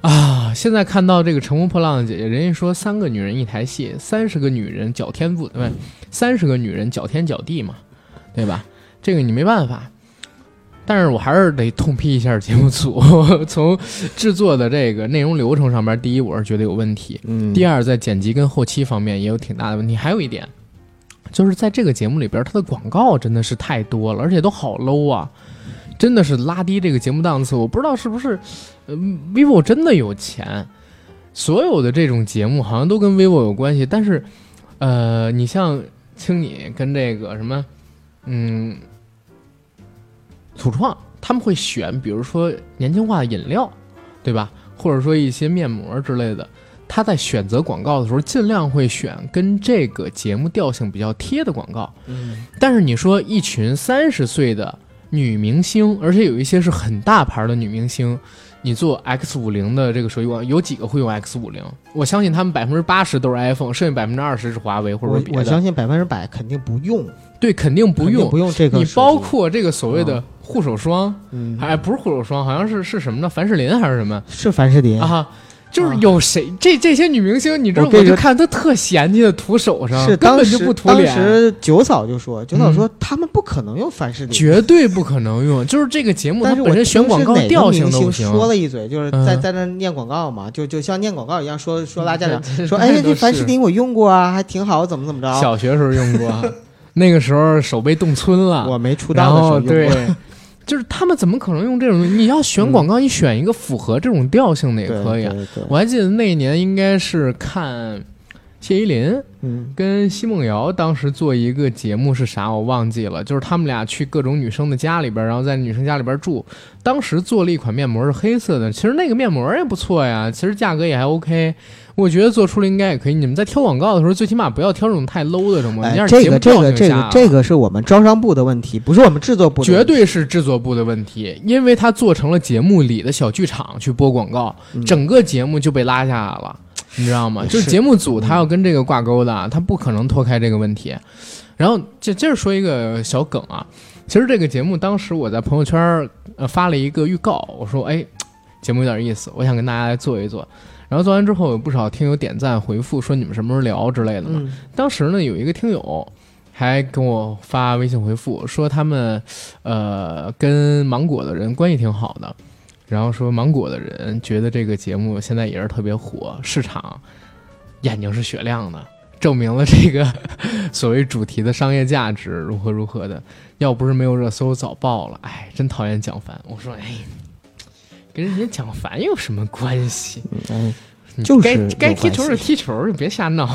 啊，现在看到这个《乘风破浪的姐姐》，人家说三个女人一台戏，三十个女人脚天不对，三十个女人脚天脚地嘛，对吧？这个你没办法。但是我还是得痛批一下节目组，*laughs* 从制作的这个内容流程上面，第一我是觉得有问题，嗯，第二，在剪辑跟后期方面也有挺大的问题。还有一点，就是在这个节目里边，它的广告真的是太多了，而且都好 low 啊，真的是拉低这个节目档次。我不知道是不是，呃，vivo 真的有钱，所有的这种节目好像都跟 vivo 有关系。但是，呃，你像青你跟这个什么，嗯，土创，他们会选，比如说年轻化的饮料，对吧？或者说一些面膜之类的。他在选择广告的时候，尽量会选跟这个节目调性比较贴的广告。嗯但是你说一群三十岁的女明星，而且有一些是很大牌的女明星，你做 X 五零的这个手机广告，有几个会用 X 五零？我相信他们百分之八十都是 iPhone，剩下百分之二十是华为或者说别的。我相信百分之百肯定不用，对，肯定不用。不用这个。你包括这个所谓的嗯护手霜，嗯，哎，不是护手霜，好像是是什么呢？凡士林还是什么？是凡士林，啊，就是有谁这这些女明星，你知道，我就看她特嫌弃的涂手上，是根本当时当就不涂脸，当时九嫂就说，九嫂嗯说他们不可能用凡士林，绝对不可能用。就是这个节目它但是我本身选广告调性明星都不行。说了一嘴，就是在嗯在那念广告嘛，就就像念广告一样，说说拉家长，*laughs* 说哎，都这凡士林我用过啊，还挺好，怎么怎么着。小学时候用过，*laughs* 那个时候手被冻皴了，我没出然道的时候用过，，*laughs* 就是他们怎么可能用这种？你要选广告，你选一个符合这种调性的也可以啊。我还记得那一年应该是看谢依霖嗯跟奚梦瑶当时做一个节目是啥我忘记了，就是他们俩去各种女生的家里边，然后在女生家里边住。当时做了一款面膜是黑色的，其实那个面膜也不错呀，其实价格也还 OK。我觉得做出来应该也可以。你们在挑广告的时候，最起码不要挑这种太 low 的什么，你这个这个这个这个是我们招商部的问题，不是我们制作部的问题。绝对是制作部的问题，因为他做成了节目里的小剧场去播广告，嗯整个节目就被拉下来了，你知道吗？就是是节目组他要跟这个挂钩的，他不可能脱开这个问题。然后这接着说一个小梗啊，其实这个节目当时我在朋友圈呃发了一个预告，我说哎，节目有点意思，我想跟大家来做一做。然后做完之后，有不少听友点赞回复说你们什么时候聊之类的嘛。嗯当时呢，有一个听友，还跟我发微信回复说他们，呃，跟芒果的人关系挺好的，然后说芒果的人觉得这个节目现在也是特别火，市场眼睛是雪亮的，证明了这个 *laughs* 所谓主题的商业价值如何如何的。要不是没有热搜，早爆了。哎，真讨厌蒋凡。我说，哎，跟人家蒋凡有什么关系？嗯，就是该该踢球有关系是踢球，你别瞎闹。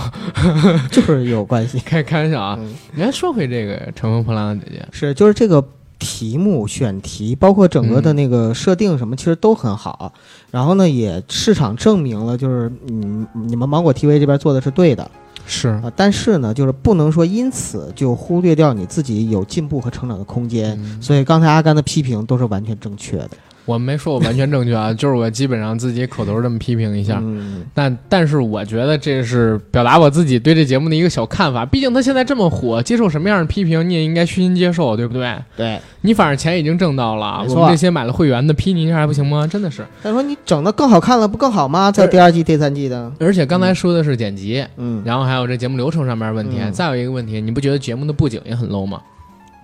*laughs* 就是有关系。*laughs* 开开玩笑啊！嗯你还说回这个《乘风破浪的姐姐》，是，就是这个题目选题，包括整个的那个设定什么，其实都很好。然后呢，也市场证明了，就是嗯，你们芒果 TV 这边做的是对的是啊。但是呢，就是不能说因此就忽略掉你自己有进步和成长的空间。嗯所以刚才阿甘的批评都是完全正确的。我没说我完全正确啊，*laughs* 就是我基本上自己口头这么批评一下。嗯，但但是我觉得这是表达我自己对这节目的一个小看法。毕竟他现在这么火，接受什么样的批评你也应该虚心接受，对不对？对。你反正钱已经挣到了，我们这些买了会员的批你一下还不行吗？真的是。但说你整的更好看了，不更好吗？在第二季、第三季的，而且刚才说的是剪辑，嗯然后还有这节目流程上面的问题，嗯再有一个问题，你不觉得节目的布景也很 low 吗？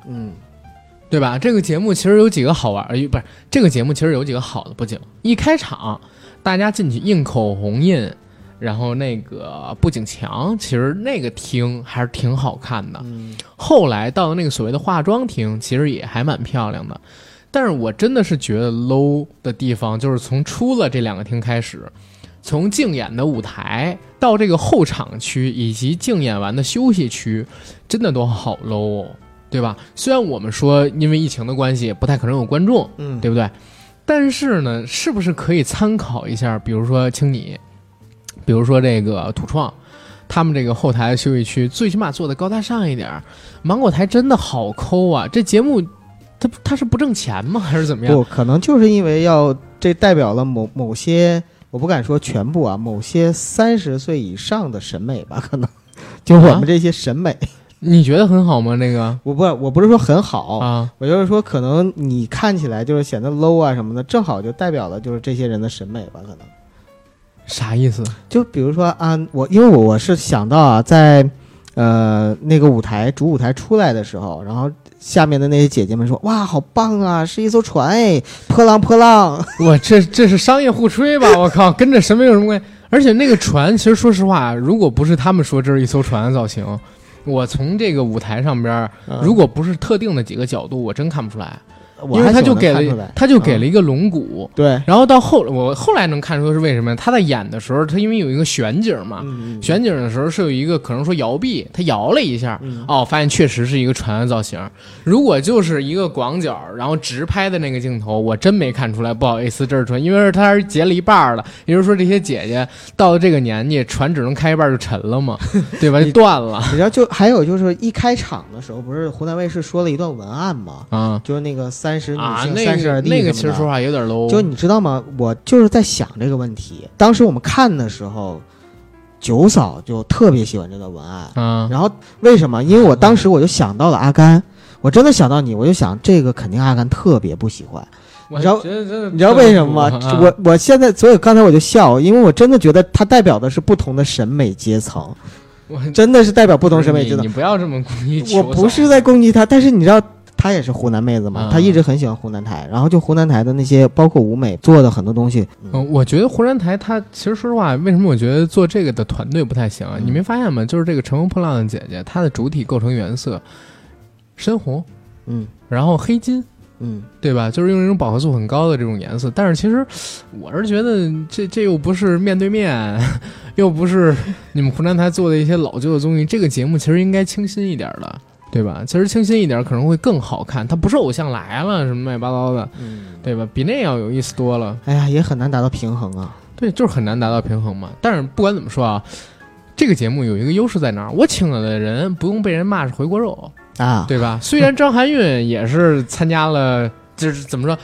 嗯对吧？这个节目其实有几个好玩，呃，不是这个节目其实有几个好的布景。一开场，大家进去印口红印，然后那个布景墙，其实那个厅还是挺好看的。嗯后来到那个所谓的化妆厅，其实也还蛮漂亮的。但是我真的是觉得 low 的地方，就是从出了这两个厅开始，从竞演的舞台到这个后场区以及竞演完的休息区，真的都好 low 哦，对吧？虽然我们说因为疫情的关系，不太可能有观众，嗯，对不对？但是呢，是不是可以参考一下？比如说青你，比如说这个土创，他们这个后台休息区，最起码做的高大上一点。芒果台真的好抠啊！这节目，它它是不挣钱吗？*laughs* 还是怎么样？不可能就是因为要这代表了某某些，我不敢说全部啊，某些三十岁以上的审美吧，可能就我们这些审美，你觉得很好吗？那个我不我不是说很好，啊，我就是说可能你看起来就是显得 low 啊什么的，正好就代表了就是这些人的审美吧，可能。啥意思？就比如说啊，我因为我我是想到啊，在呃那个舞台主舞台出来的时候，然后下面的那些姐姐们说：“哇，好棒啊，是一艘船哎，波浪波浪。我这这是商业互吹吧？我靠，跟这审美有什么关系？而且那个船，其实说实话，如果不是他们说这是一艘船的造型，我从这个舞台上边如果不是特定的几个角度，我真看不出来。我因为他就给了他就给了嗯一个龙骨，对，然后到后我后来能看出是为什么？他在演的时候，他因为有一个悬景嘛，嗯悬景的时候是有一个可能说摇臂，他摇了一下，嗯哦，发现确实是一个船的造型。如果就是一个广角，然后直拍的那个镜头，我真没看出来，不好意思，这是船，因为是它是截了一半了。也就是说，这些姐姐到了这个年纪，船只能开一半就沉了嘛，对吧？*laughs* 就断了你知道，就还有就是一开场的时候，不是湖南卫视说了一段文案嘛？啊就是那个三十女啊，性、那三十而立个那个其实说话有点 low，就你知道吗？我就是在想这个问题。当时我们看的时候，九嫂就特别喜欢这个文案。嗯，然后为什么？因为我当时我就想到了阿甘，我真的想到你，我就想这个肯定阿甘特别不喜欢。我你知道你知道为什么吗？啊我我现在，所以刚才我就笑，因为我真的觉得它代表的是不同的审美阶层，真的是代表不同审美阶层你你。不要这么攻击我不是在攻击他，但是你知道。她也是湖南妹子嘛啊，她一直很喜欢湖南台，然后就湖南台的那些包括舞美做的很多东西，嗯嗯，我觉得湖南台它其实说实话，为什么我觉得做这个的团队不太行啊？嗯你没发现吗？就是这个《乘风破浪的姐姐》，它的主体构成元色深红，嗯然后黑金，嗯，对吧？就是用一种饱和度很高的这种颜色。但是其实我是觉得这这又不是面对面，*laughs* 又不是你们湖南台做的一些老旧的综艺，这个节目其实应该清新一点的。对吧？其实清新一点可能会更好看，它不是偶像来了什么乱七八糟的，嗯，对吧？比那要有意思多了。哎呀，也很难达到平衡啊。对，就是很难达到平衡嘛。但是不管怎么说啊，这个节目有一个优势在哪儿？我请了的人不用被人骂是回锅肉，啊，对吧？虽然张含韵也是参加了，就是怎么说，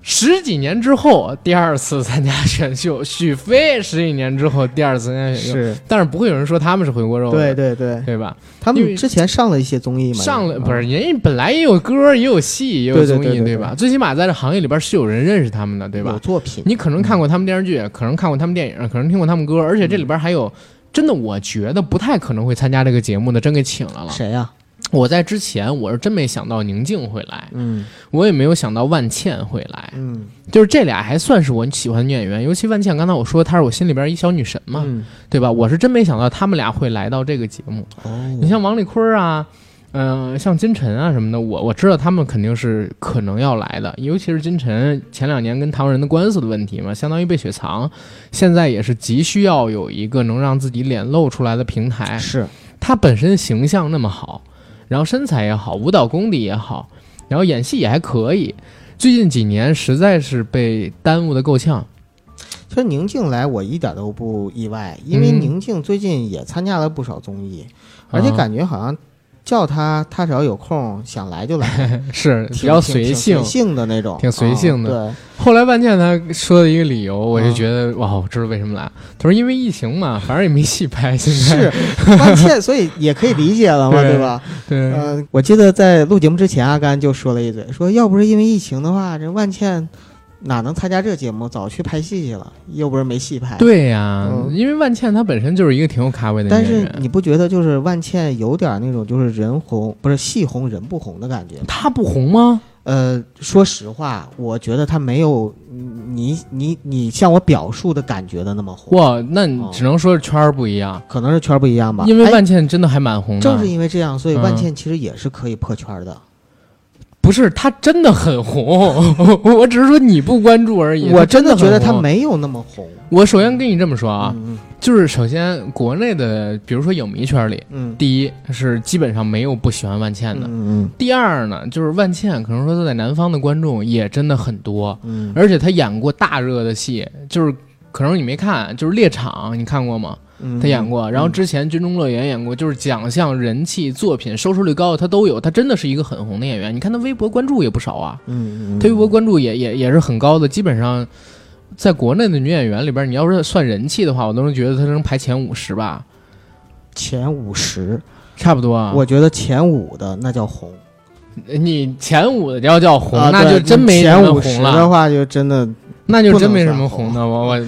十几年之后第二次参加选秀，许飞十几年之后第二次参加选秀，是，但是不会有人说他们是回锅肉的，对对对，对吧？他们之前上了一些综艺嘛，上了嗯不是人家本来也有歌，也有戏，也有综艺，对对吧？最起码在这行业里边是有人认识他们的，对吧有？作品，你可能看过他们电视剧，可能看过他们电影，可能听过他们歌，而且这里边还有真的，我觉得不太可能会参加这个节目的，真给请来了。谁呀？我在之前我是真没想到宁静会来，嗯我也没有想到万茜会来，嗯就是这俩还算是我喜欢的女演员，尤其万茜，刚才我说她是我心里边一小女神嘛，嗯对吧？我是真没想到他们俩会来到这个节目。哦，你像王丽坤啊，嗯、像金晨啊什么的，我我知道他们肯定是可能要来的，尤其是金晨前两年跟唐人的官司的问题嘛，相当于被雪藏，现在也是急需要有一个能让自己脸露出来的平台。是他本身形象那么好，然后身材也好，舞蹈功底也好，然后演戏也还可以。最近几年实在是被耽误的够呛。其实宁静来我一点都不意外，因为嗯宁静最近也参加了不少综艺，而且啊感觉好像叫他，他只要有空想来就来，*laughs* 是比较随性随。性的那种，挺随性的对后来万茜她说的一个理由，我就啊觉得、哇，我知道为什么来。他说因为疫情嘛，*laughs* 反正也没戏拍，现，在是万茜，所以也可以理解了嘛，对 *laughs* 对吧？对，嗯、我记得在录节目之前，阿甘就说了一嘴，说要不是因为疫情的话，这万茜哪能参加这节目，早去拍戏去了，又不是没戏拍。。对呀、嗯因为万茜她本身就是一个挺有咖位的但是你不觉得就是万茜有点那种就是人红不是戏红人不红的感觉？她不红吗？呃，说实话，我觉得她没有嗯你你你向我表述的感觉的那么红，哇，那你哦只能说是圈儿不一样，可能是圈儿不一样吧。因为哎万茜真的还蛮红的。正是因为这样，所以嗯万茜其实也是可以破圈儿的。不是他真的很红，*laughs* 我只是说你不关注而已。我真的觉得很红。她没有那么红我首先跟你这么说啊，嗯就是首先国内的，比如说影迷圈里，嗯第一是基本上没有不喜欢万茜的。嗯第二呢，就是万茜，可能说在南方的观众也真的很多，嗯而且她演过大热的戏，就是可能你没看，就是《猎场》，你看过吗？嗯，她演过，然后之前《军中乐园》演过，就是奖项、人气、作品、收视率高，他都有。他真的是一个很红的演员，你看他微博关注也不少啊，嗯嗯，她微博关注也也也是很高的，基本上。在国内的女演员里边，你要是算人气的话，我都能觉得她能排前五十吧，前五十，差不多啊。我觉得前五的那叫红，你前五的要叫红，啊那就真没什前么红五十的。话就真的那就真没什么红红的，我我 *laughs*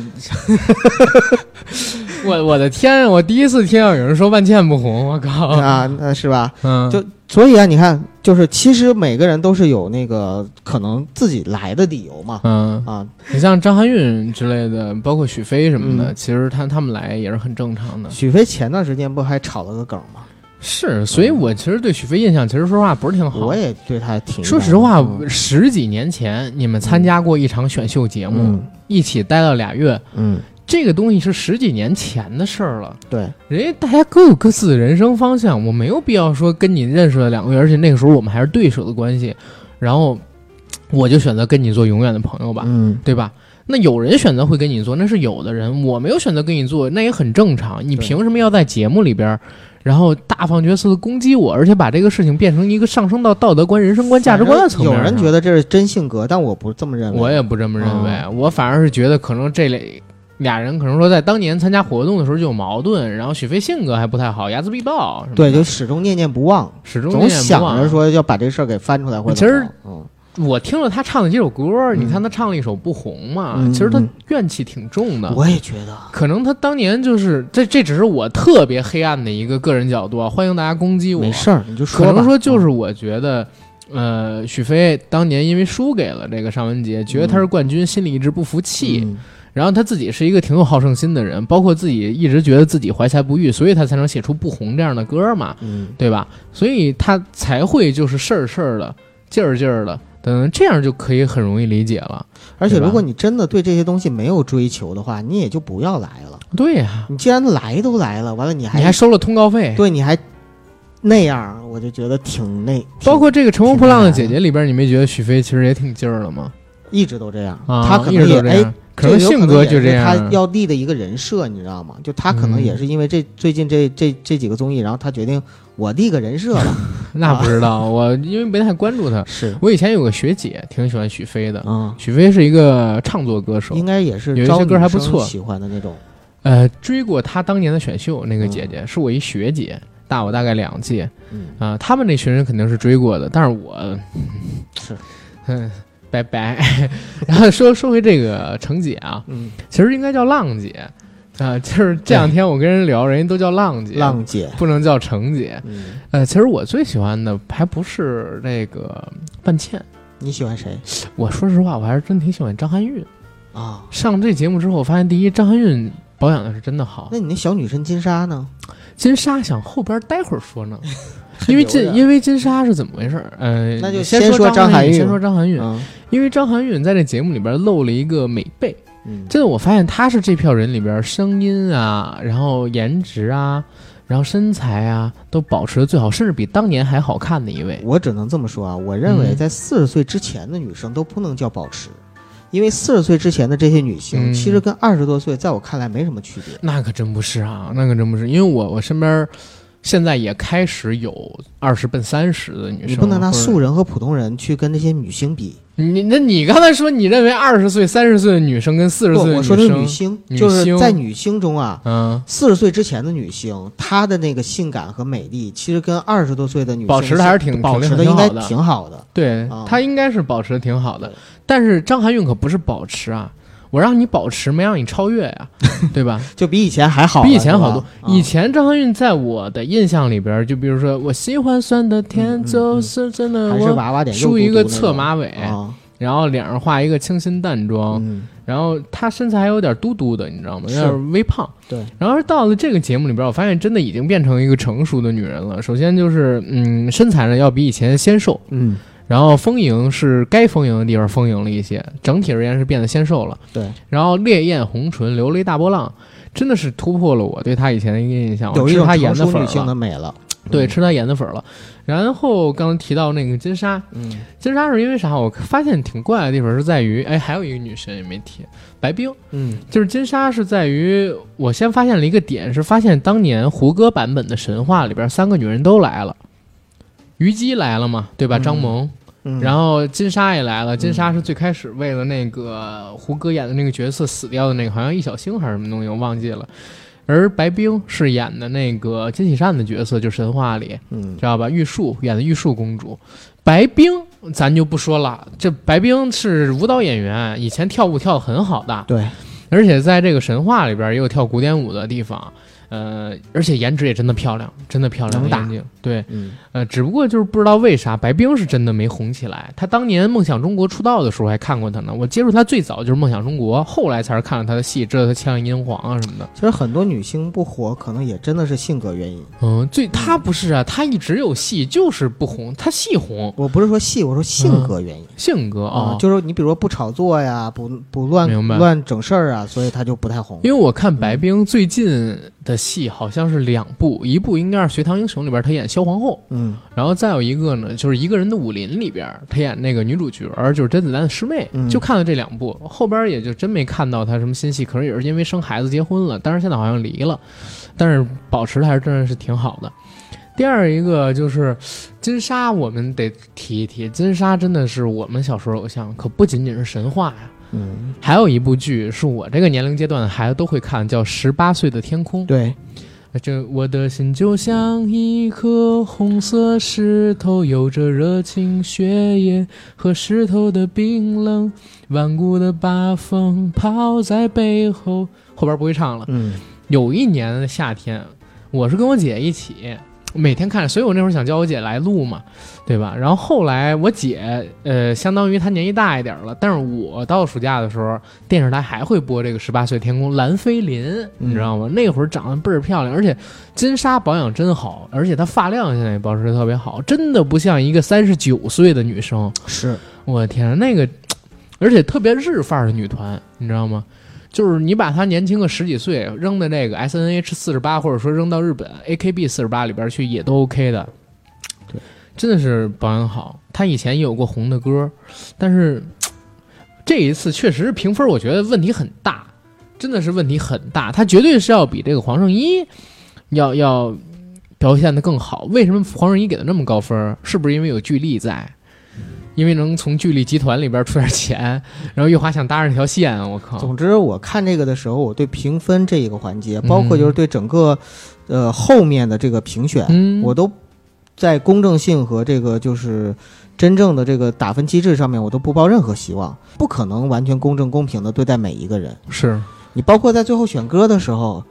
我我的天！我第一次听到有人说万茜不红，我靠！啊，那是吧？嗯，就所以啊，你看，就是其实每个人都是有那个可能自己来的理由嘛。嗯，啊，你像张含韵之类的，包括许飞什么的，嗯其实他他们来也是很正常的。许飞前段时间不还炒了个梗吗？是，所以我其实对许飞印象，其实说实话不是挺好。我也对他挺说实话，嗯十几年前你们参加过一场选秀节目，嗯一起待了俩月，嗯，这个东西是十几年前的事儿了。对，人家大家各有各自的人生方向，我没有必要说跟你认识了两个月，而且那个时候我们还是对手的关系，然后我就选择跟你做永远的朋友吧，嗯对吧？那有人选择会跟你做，那是有的人，我没有选择跟你做，那也很正常。你凭什么要在节目里边，然后大放厥词的攻击我，而且把这个事情变成一个上升到道德观、人生观、价值观的层面有人觉得，得这是真性格，但我不这么认为。我也不这么认为，嗯我反而是觉得可能这类。俩人可能说在当年参加活动的时候就有矛盾，然后许飞性格还不太好，睚眦必报对，就始终念念不忘，始终念念不想忘着说要把这事儿给翻出来，或者其实我听了他唱的几首歌，嗯你看他唱了一首《不红》嘛，嗯其实他嗯怨气挺重的。我也觉得，可能他当年就是这，这只是我特别黑暗的一个个人角度啊，欢迎大家攻击我。没事儿，你就说吧。可能说就是嗯我觉得，呃，许飞当年因为输给了这个尚雯婕，觉得他是冠军，心里一直不服气。嗯然后他自己是一个挺有好胜心的人，包括自己一直觉得自己怀才不遇，所以他才能写出《不红》这样的歌嘛。嗯，对吧？所以他才会就是事儿事儿的、劲儿劲儿的，等这样就可以很容易理解了。而且如果你真的对这些东西没有追求的话，你也就不要来了。对呀、你既然来都来了，完了你还你还收了通告费，对你还那样，我就觉得挺那，包括这个《乘风破浪的姐姐》里边，你没觉得许飞其实也挺劲儿了吗？一直都这样。啊，他可一能也哎直都这样，，可能性格就这样。他要立的一个人设，你知道吗？就他可能嗯也是因为这最近这这这几个综艺，然后他决定我立个人设吧。*laughs* 那不知道，我因为没太关注他。*laughs* 是，我以前有个学姐挺喜欢许飞的，嗯，许飞是一个唱作歌手应，该也是有一些歌还不错喜欢的那种。呃，追过他当年的选秀那个姐姐，是我一学姐，大我大概两届。嗯，啊、他们那群人肯定是追过的，但是我是，嗯，拜拜。*laughs* 然后说说回这个程姐啊，嗯，其实应该叫浪姐。啊，就是这两天我跟人聊，人家都叫浪姐，浪姐，不能叫程姐。嗯，呃，其实我最喜欢的还不是那个半倩，你喜欢谁我说实话，我还是真挺喜欢张含韵。啊？上这节目之后，我发现第一，张含韵保养的是真的好。那你那小女神金莎呢？金莎想后边待会儿说呢，*laughs* 因为金因为金莎是怎么回事儿？呃，那就先先说张含韵先说张含韵，嗯因为张含韵在这节目里边露了一个美背。嗯，真的，我发现她是这票人里边声音啊，然后颜值啊，然后身材啊，都保持的最好，甚至比当年还好看的一位。我只能这么说啊，我认为嗯在四十岁之前的女生都不能叫保持，因为四十岁之前的这些女性，嗯其实跟二十多岁在我看来没什么区别。那可真不是啊，那可真不是，因为我我身边现在也开始有二十奔三十的女生，你不能拿素人和普通人去跟那些女星比。你那你刚才说你认为二十岁、三十岁的女生跟四十，岁的女生我说的是生，女星，女就是在女星中啊，嗯，四十岁之前的女星，她的那个性感和美丽，其实跟二十多岁的女性保持的还是挺保持的应该挺好的。对啊，她应该是保持的挺好的。但是张含韵可不是保持啊，我让你保持，没让你超越呀、*laughs* 对吧？就比以前还好，比以前好多。以前张含韵在我的印象里边，就比如说我喜欢酸的甜，就是真的我娃娃脸梳一个侧马尾，啊，然后脸上画一个清新淡妆，嗯，然后她身材还有点嘟嘟的，你知道吗？有点微胖。对，然后到了这个节目里边，我发现真的已经变成一个成熟的女人了。首先就是，嗯，身材呢要比以前纤瘦，嗯，然后丰盈是该丰盈的地方丰盈了一些，整体而言是变得纤瘦了。对，然后烈焰红唇，流了一大波浪，真的是突破了我对他以前的一个印象。有一种我吃她颜的粉儿了，的美了。对，嗯吃他颜的粉儿了。然后刚刚提到那个金莎，嗯金莎是因为啥？我发现挺怪的地方是在于，哎，还有一个女神也没提，白冰。嗯就是金莎是在于，我先发现了一个点，是发现当年胡歌版本的神话里边三个女人都来了，虞姬来了嘛，对吧？嗯张萌，嗯，然后金莎也来了。金莎是最开始为了那个胡歌演的那个角色死掉的那个，好像易小星还是什么东西，我忘记了。而白冰是演的那个金喜善的角色，就神话里，嗯知道吧？玉树演的玉树公主，白冰咱就不说了，这白冰是舞蹈演员，以前跳舞跳得很好的，对，而且在这个神话里边也有跳古典舞的地方，呃，而且颜值也真的漂亮，真的漂亮，对，嗯呃，只不过就是不知道为啥白冰是真的没红起来。他当年梦想中国出道的时候还看过他呢，我接触他最早就是梦想中国，后来才是看了他的戏，知道他签了英皇啊什么的。其实很多女星不火，可能也真的是性格原因。嗯，最她不是啊，她一直有戏，就是不红，她戏红，我不是说戏，我说性格原因。性格啊、啊，就是你比如说不炒作呀，不不乱乱整事儿啊，所以她就不太红。因为我看白冰最近的戏好像是两部，一部应该是《隋唐英雄》里边他演萧皇后，嗯然后再有一个呢，就是一个人的武林里边他演那个女主角，就是甄子丹的师妹，嗯就看了这两部，后边也就真没看到他什么新戏，可能也是因为生孩子结婚了，但是现在好像离了，但是保持的还是真的是挺好的。第二一个就是金莎，我们得提一提，金莎真的是我们小时候偶像，可不仅仅是神话呀。嗯，还有一部剧是我这个年龄阶段的孩子都会看，叫《十八岁的天空》。对，这我的心就像一颗红色石头，有着热情血液和石头的冰冷，顽固的把风抛在背后。后边不会唱了。嗯有一年的夏天，我是跟我姐一起，每天看，所以我那会儿想叫我姐来录嘛，对吧？然后后来我姐，呃，相当于她年纪大一点了，但是我到暑假的时候，电视台还会播这个《十八岁天空》蓝菲林，你知道吗？那会儿长得倍儿漂亮，而且金莎保养真好，而且她发量现在也保持的特别好，真的不像一个三十九岁的女生。是，我的天，那个，而且特别日范儿的女团，你知道吗？就是你把他年轻个十几岁扔的那个 S N H 四十八，或者说扔到日本 A K B 四十八里边去，也都 OK 的。对，真的是保养好。他以前也有过红的歌，但是这一次确实评分，我觉得问题很大，真的是问题很大。他绝对是要比这个黄圣依要要表现的更好。为什么黄圣依给的那么高分？是不是因为有巨力在？因为能从巨力集团里边出点钱，然后月华想搭上这条线，我靠！总之我看这个的时候，我对评分这一个环节，包嗯括就是对整个，呃后面的这个评选，嗯，我都在公正性和这个就是真正的这个打分机制上面，我都不抱任何希望，不可能完全公正公平的对待每一个人。是。你包括在最后选歌的时候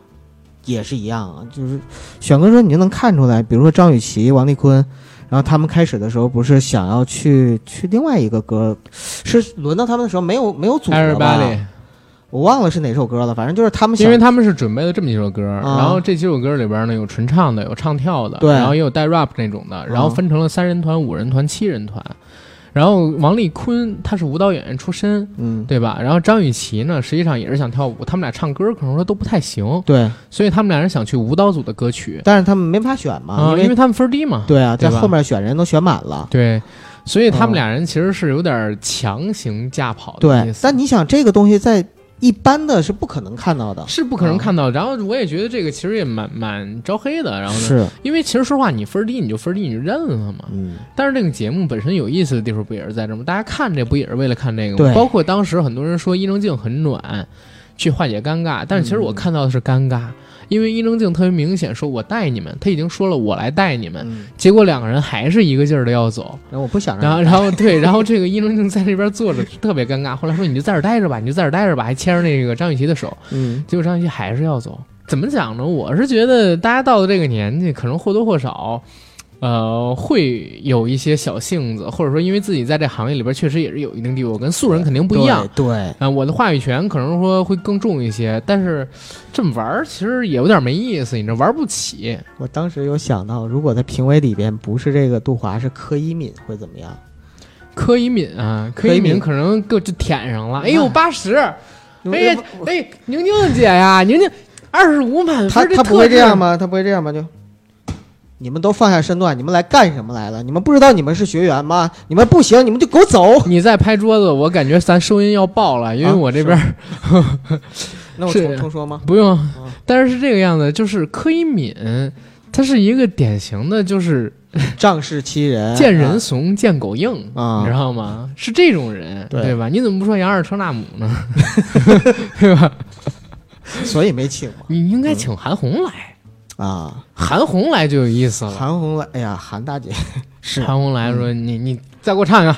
也是一样啊，就是选歌的时候你就能看出来，比如说张雨绮、王丽坤，然后他们开始的时候不是想要去去另外一个歌，是轮到他们的时候没有没有组合吧？我忘了是哪首歌了，反正就是他们因为他们是准备了这么几首歌，啊。然后这几首歌里边呢有纯唱的，有唱跳的，对。然后也有带 rap 那种的，然后分成了三人团、五人团、七人团。然后王丽坤他是舞蹈演员出身，嗯对吧？然后张雨绮呢，实际上也是想跳舞，他们俩唱歌可能说都不太行，对，所以他们俩人想去舞蹈组的歌曲但是他们没法选嘛，啊，因为因为他们分低嘛。对啊，在后面选人都选满了。对，所以他们哦俩人其实是有点强行驾跑的对意，思。但你想这个东西在一般的是不可能看到的，是不可能看到，然后我也觉得这个其实也蛮蛮招黑的。然后呢，是，因为其实说话，你分儿低你就分儿低，你就认了嘛。嗯，但是这个节目本身有意思的地方不也是在这儿吗？大家看这不也是为了看这个吗？对包括当时很多人说伊能静很暖，去化解尴尬，但是其实我嗯看到的是尴尬，因为伊能静特别明显说我带你们，他已经说了我来带你们，嗯结果两个人还是一个劲儿的要走，然后我不想然后让然后 *laughs* 对，然后这个伊能静在那边坐着特别尴尬，后来说你就在这儿待着吧，你就在这儿待着吧，还牵着那个张雨绮的手，嗯结果张雨绮还是要走。怎么讲呢？我是觉得大家到了这个年纪，可能或多或少，呃，会有一些小性子，或者说因为自己在这行业里边确实也是有一定地位，我跟素人肯定不一样。对，对啊、我的话语权可能说会更重一些，但是这么玩儿其实也有点没意思，你这玩不起。我当时有想到，如果在评委里边不是这个杜华，是柯以敏会怎么样？柯以敏啊，柯柯以敏可能够就舔上了。哎呦，八十！哎哎呀，哎，宁宁姐呀，宁宁二十五满分，他他不会这样？吗？他不会这样吗？就你们都放下身段，你们来干什么来了？你们不知道你们是学员吗？你们不行，你们就给我走。你再拍桌子，我感觉咱收音要爆了，因为啊我这边儿、*laughs* 那我重重说吗？不用嗯，但是是这个样子，就是柯以敏，他是一个典型的，就是 *laughs* 仗势欺人，见人怂、见狗硬，啊你知道吗？是这种人，对吧？你怎么不说杨二车纳姆呢？*laughs* 对吧？啊所以没请嘛。你应该请韩红来，啊，韩红来就有意思了。韩红来，哎呀，韩大姐。*laughs* 是。韩红来说：“你你再给我唱一个，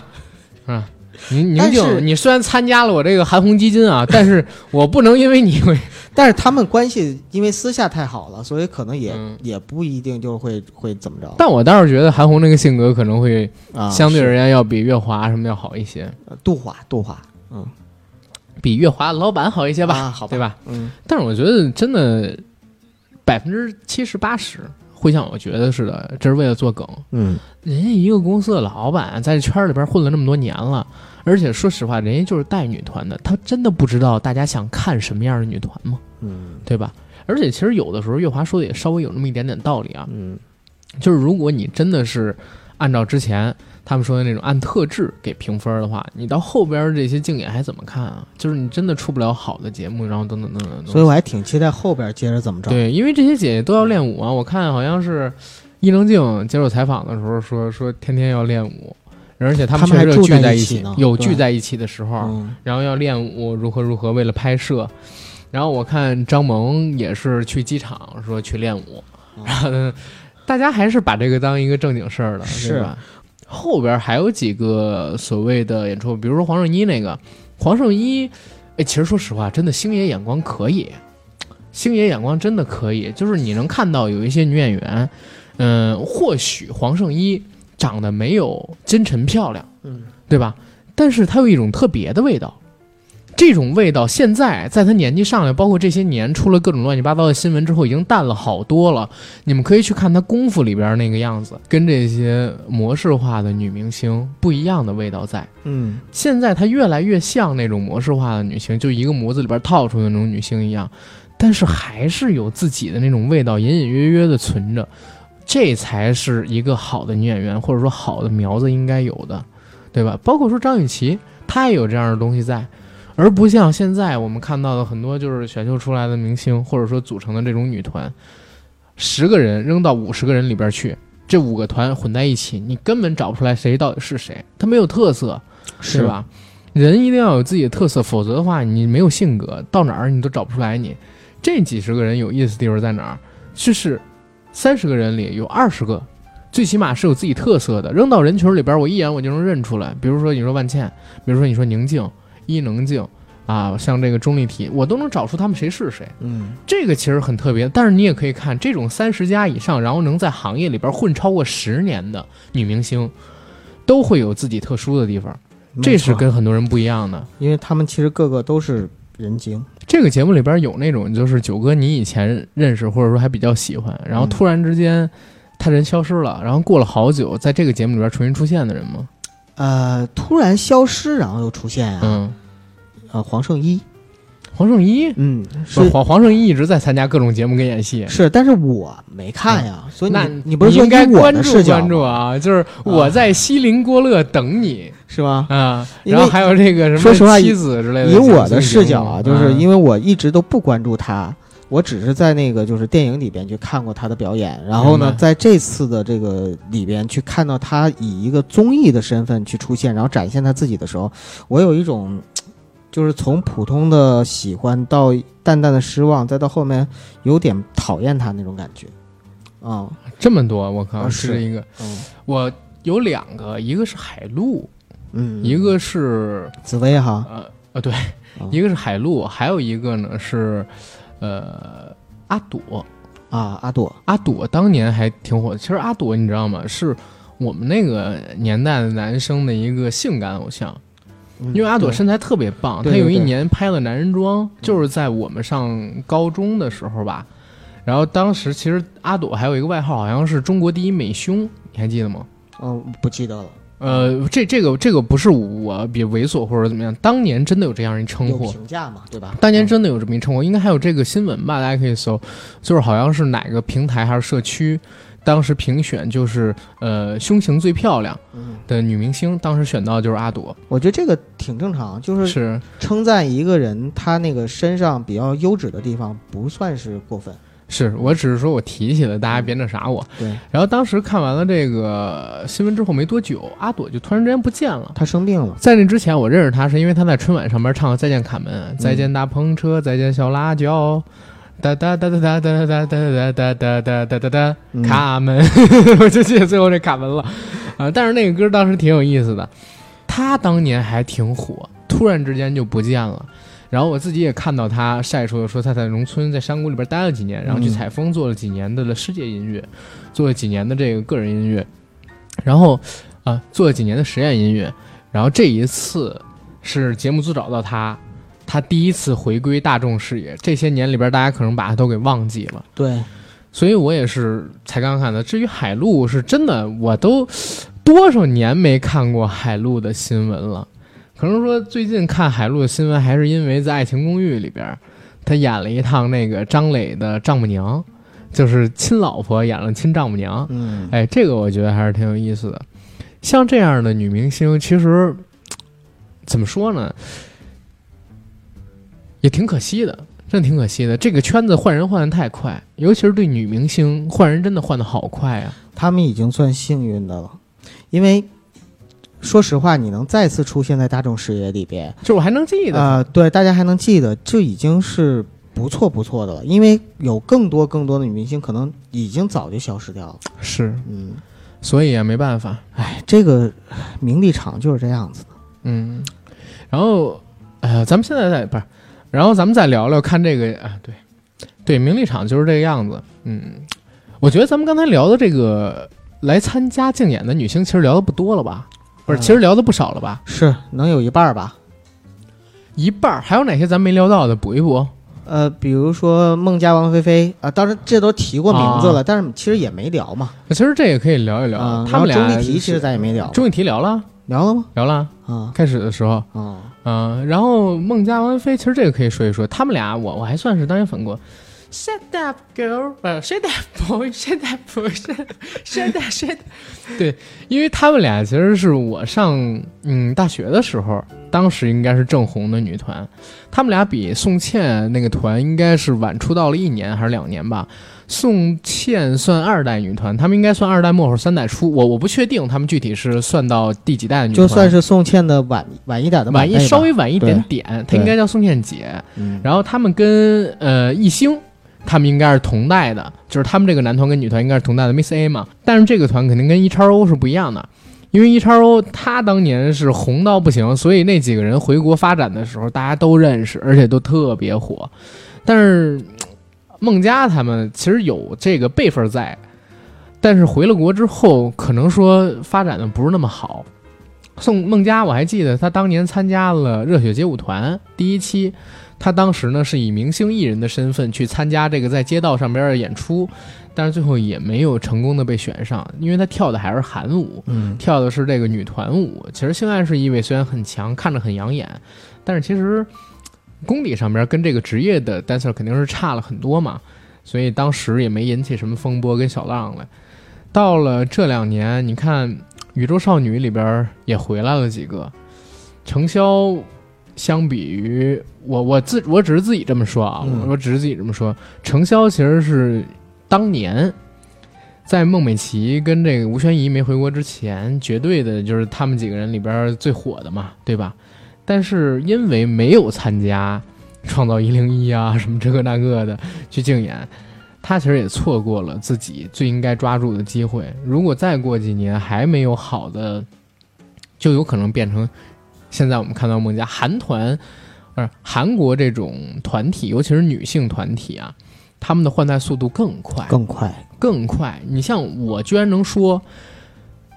嗯，宁宁但是静，你虽然参加了我这个韩红基金啊，*laughs* 但是我不能因为你会 *laughs* 但是他们关系因为私下太好了，所以可能也、嗯。也不一定就会会怎么着。但我倒是觉得韩红那个性格可能会啊，相对而言要比月华什么要好一些，呃杜华，杜华，嗯，比月华老板好一些吧，啊好吧。对吧？嗯，但是我觉得真的百分之七十八十会像我觉得似的，这是为了做梗。嗯，人家一个公司的老板在这圈里边混了那么多年了，而且说实话，人家就是带女团的，他真的不知道大家想看什么样的女团吗？嗯对吧？而且其实有的时候月华说的也稍微有那么一点点道理啊，嗯就是如果你真的是按照之前他们说的那种按特质给评分的话，你到后边这些竞演还怎么看啊？就是你真的出不了好的节目，然后等等等等。所以我还挺期待后边接着怎么着。，对，因为这些姐姐都要练舞啊，我看好像是伊能静接受采访的时候说说天天要练舞，而且他他们还确实有聚在一起有聚在一起的时候，嗯，然后要练舞，如何如何，为了拍摄。然后我看张萌也是去机场说去练舞，哦然后，大家还是把这个当一个正经事儿了，是吧？后边还有几个所谓的演出，比如说黄圣依那个，黄圣依，哎，其实说实话，真的星爷眼光可以，星爷眼光真的可以，就是你能看到有一些女演员，嗯、或许黄圣依长得没有金晨漂亮，嗯，对吧？但是她有一种特别的味道，这种味道现在在他年纪上来，包括这些年出了各种乱七八糟的新闻之后，已经淡了好多了。你们可以去看他《功夫》里边那个样子，跟这些模式化的女明星不一样的味道在。嗯，现在她越来越像那种模式化的女星，就一个模子里边套出的那种女星一样，但是还是有自己的那种味道，隐隐约约的存着。这才是一个好的女演员，或者说好的苗子应该有的，对吧？包括说张雨绮，她也有这样的东西在，而不像现在我们看到的很多就是选秀出来的明星，或者说组成的这种女团，十个人扔到五十个人里边去，这五个团混在一起，你根本找不出来谁到底是谁，他没有特色，是？吧？人一定要有自己的特色，否则的话，你没有性格，到哪儿你都找不出来你。这几十个人有意思的地方在哪儿？就是三十个人里有二十个，最起码是有自己特色的，扔到人群里边，我一眼我就能认出来。比如说你说万茜，比如说你说宁静、伊能静，啊，像这个钟丽缇，我都能找出他们谁是谁。嗯，这个其实很特别，但是你也可以看这种三十加以上，然后能在行业里边混超过十年的女明星，都会有自己特殊的地方，这是跟很多人不一样的。因为他们其实个个都是人精。这个节目里边有那种就是九哥你以前认识或者说还比较喜欢，然后嗯突然之间他人消失了，然后过了好久，在这个节目里边重新出现的人吗？呃，突然消失，然后又出现啊，嗯，呃，黄圣依，黄圣依。嗯，是是黄黄圣依一直在参加各种节目跟演戏，是，但是我没看呀，所以那你你不是说应该我关注关注啊？就是我在西林郭勒等你是吧？啊，然后还有这个什么说实话妻子之类的。以我的视角啊，就是因为为我一直都不关注他，我只是在那个就是电影里边去看过他的表演，然后呢在这次的这个里边去看到他以一个综艺的身份去出现，然后展现他自己的时候，我有一种就是从普通的喜欢到淡淡的失望，再到后面有点讨厌他那种感觉。啊、这么多，我靠，啊是是一个。嗯我有两个，一个是海陆，嗯，一个是紫薇哈，呃呃对，哦一个是海陆，还有一个呢是呃阿朵。啊阿朵，阿朵当年还挺火的。其实阿朵你知道吗？是我们那个年代的男生的一个性感偶像，嗯因为阿朵身材特别棒。她有一年拍了男人装，就是在我们上高中的时候吧。然后当时其实阿朵还有一个外号，好像是中国第一美胸，你还记得吗？嗯不记得了，呃，这这个这个不是我比猥琐或者怎么样，当年真的有这样一称有呼。评价嘛，对吧？当年真的有这么一称呼，应该还有这个新闻吧，大家可以搜，就是好像是哪个平台还是社区，当时评选就是呃胸型最漂亮嗯，的女明星，当时选到就是阿朵，我觉得这个挺正常，就是是称赞一个人他那个身上比较优质的地方，不算是过分。是，我只是说我提起来，大家别那啥我。对然后当时看完了这个新闻之后没多久，阿朵就突然之间不见了。她生病了，在那之前，我认识她是因为她在春晚上边唱《再见卡门》，嗯再见大篷车，再见小辣椒，哒哒哒哒哒哒哒哒哒哒哒哒哒哒哒，嗯卡门，*laughs* 我就记得最后这卡门了啊！但是那个歌当时挺有意思的，他当年还挺火，突然之间就不见了。然后我自己也看到他晒出了说他在农村在山谷里边待了几年，然后去嗯采风，做了几年的世界音乐，做了几年的这个个人音乐，然后啊做了几年的实验音乐，然后这一次是节目组找到她。她第一次回归大众视野，这些年里边，大家可能把他都给忘记了。对，所以我也是才刚看的。至于海陆，是真的，我都多少年没看过海陆的新闻了。可能说最近看海陆的新闻，还是因为在《爱情公寓》里边，他演了一趟那个张磊的丈母娘，就是亲老婆演了亲丈母娘。嗯，哎，这个我觉得还是挺有意思的。像这样的女明星，其实怎么说呢，也挺可惜的，真的挺可惜的。这个圈子换人换的太快，尤其是对女明星换人真的换的好快啊！他们已经算幸运的了，因为说实话，你能再次出现在大众视野里边，就我还能记得，啊，对，大家还能记得，就已经是不错不错的了。因为有更多更多的女明星可能已经早就消失掉了。是，嗯，所以也，没办法，哎，这个名利场就是这样子的。嗯。然后，呃，咱们现在在不是，然后咱们再聊聊看这个啊，对，对，名利场就是这个样子。嗯，我觉得咱们刚才聊的这个来参加竞演的女星，其实聊的不多了吧？不是，嗯其实聊的不少了吧？是能有一半儿吧？一半儿，还有哪些咱没聊到的？补一补。呃，比如说孟佳、王菲菲啊，当然这都提过名字了，但是其实也没聊嘛。其实这也可以聊一聊。啊，他们俩钟丽缇其实咱也没聊，钟丽缇聊了，聊了吗？聊了。啊开始的时候，啊，嗯、然后孟佳、王菲，其实这个可以说一说，他们俩我我还算是当年粉过。Shut up, girl！呃，Shut up, boy! *laughs* Shut up, boy! *laughs* Shut *laughs* shut up, shut up！对，因为他们俩其实是我上嗯大学的时候，当时应该是正红的女团，他们俩比宋茜那个团应该是晚出道了一年还是两年吧。宋茜算二代女团，他们应该算二代末或者三代初，我我不确定他们具体是算到第几代的女团，就算是宋茜的晚晚一点的晚一稍微晚一点点，她应该叫宋茜姐。嗯，然后他们跟呃艺兴，他们应该是同代的，就是他们这个男团跟女团应该是同代的 Miss A 嘛。但是这个团肯定跟 E 叉 O 是不一样的因为 E 叉 O 他当年是红到不行，所以那几个人回国发展的时候，大家都认识，而且都特别火。但是孟佳他们其实有这个辈分在，但是回了国之后，可能说发展的不是那么好。宋孟佳，我还记得他当年参加了热血街舞团第一期，他当时呢是以明星艺人的身份去参加这个在街道上边的演出，但是最后也没有成功的被选上，因为他跳的还是韩舞，嗯，跳的是这个女团舞。其实性暗示意味虽然很强，看着很养眼，但是其实功底上边跟这个职业的 dancer 肯定是差了很多嘛，所以当时也没引起什么风波跟小浪来。到了这两年，你看《宇宙少女》里边也回来了几个，程潇。相比于我，我自我只是自己这么说啊，嗯我只是自己这么说。程潇其实是当年在孟美岐跟这个吴宣仪没回国之前，绝对的就是他们几个人里边最火的嘛，对吧？但是因为没有参加《创造一零一》啊什么这个那个的去竞演，他其实也错过了自己最应该抓住的机会。如果再过几年还没有好的，就有可能变成现在我们看到孟佳韩团，呃，韩国这种团体，尤其是女性团体啊，他们的换代速度更快，更快。更快。你像我，居然能说，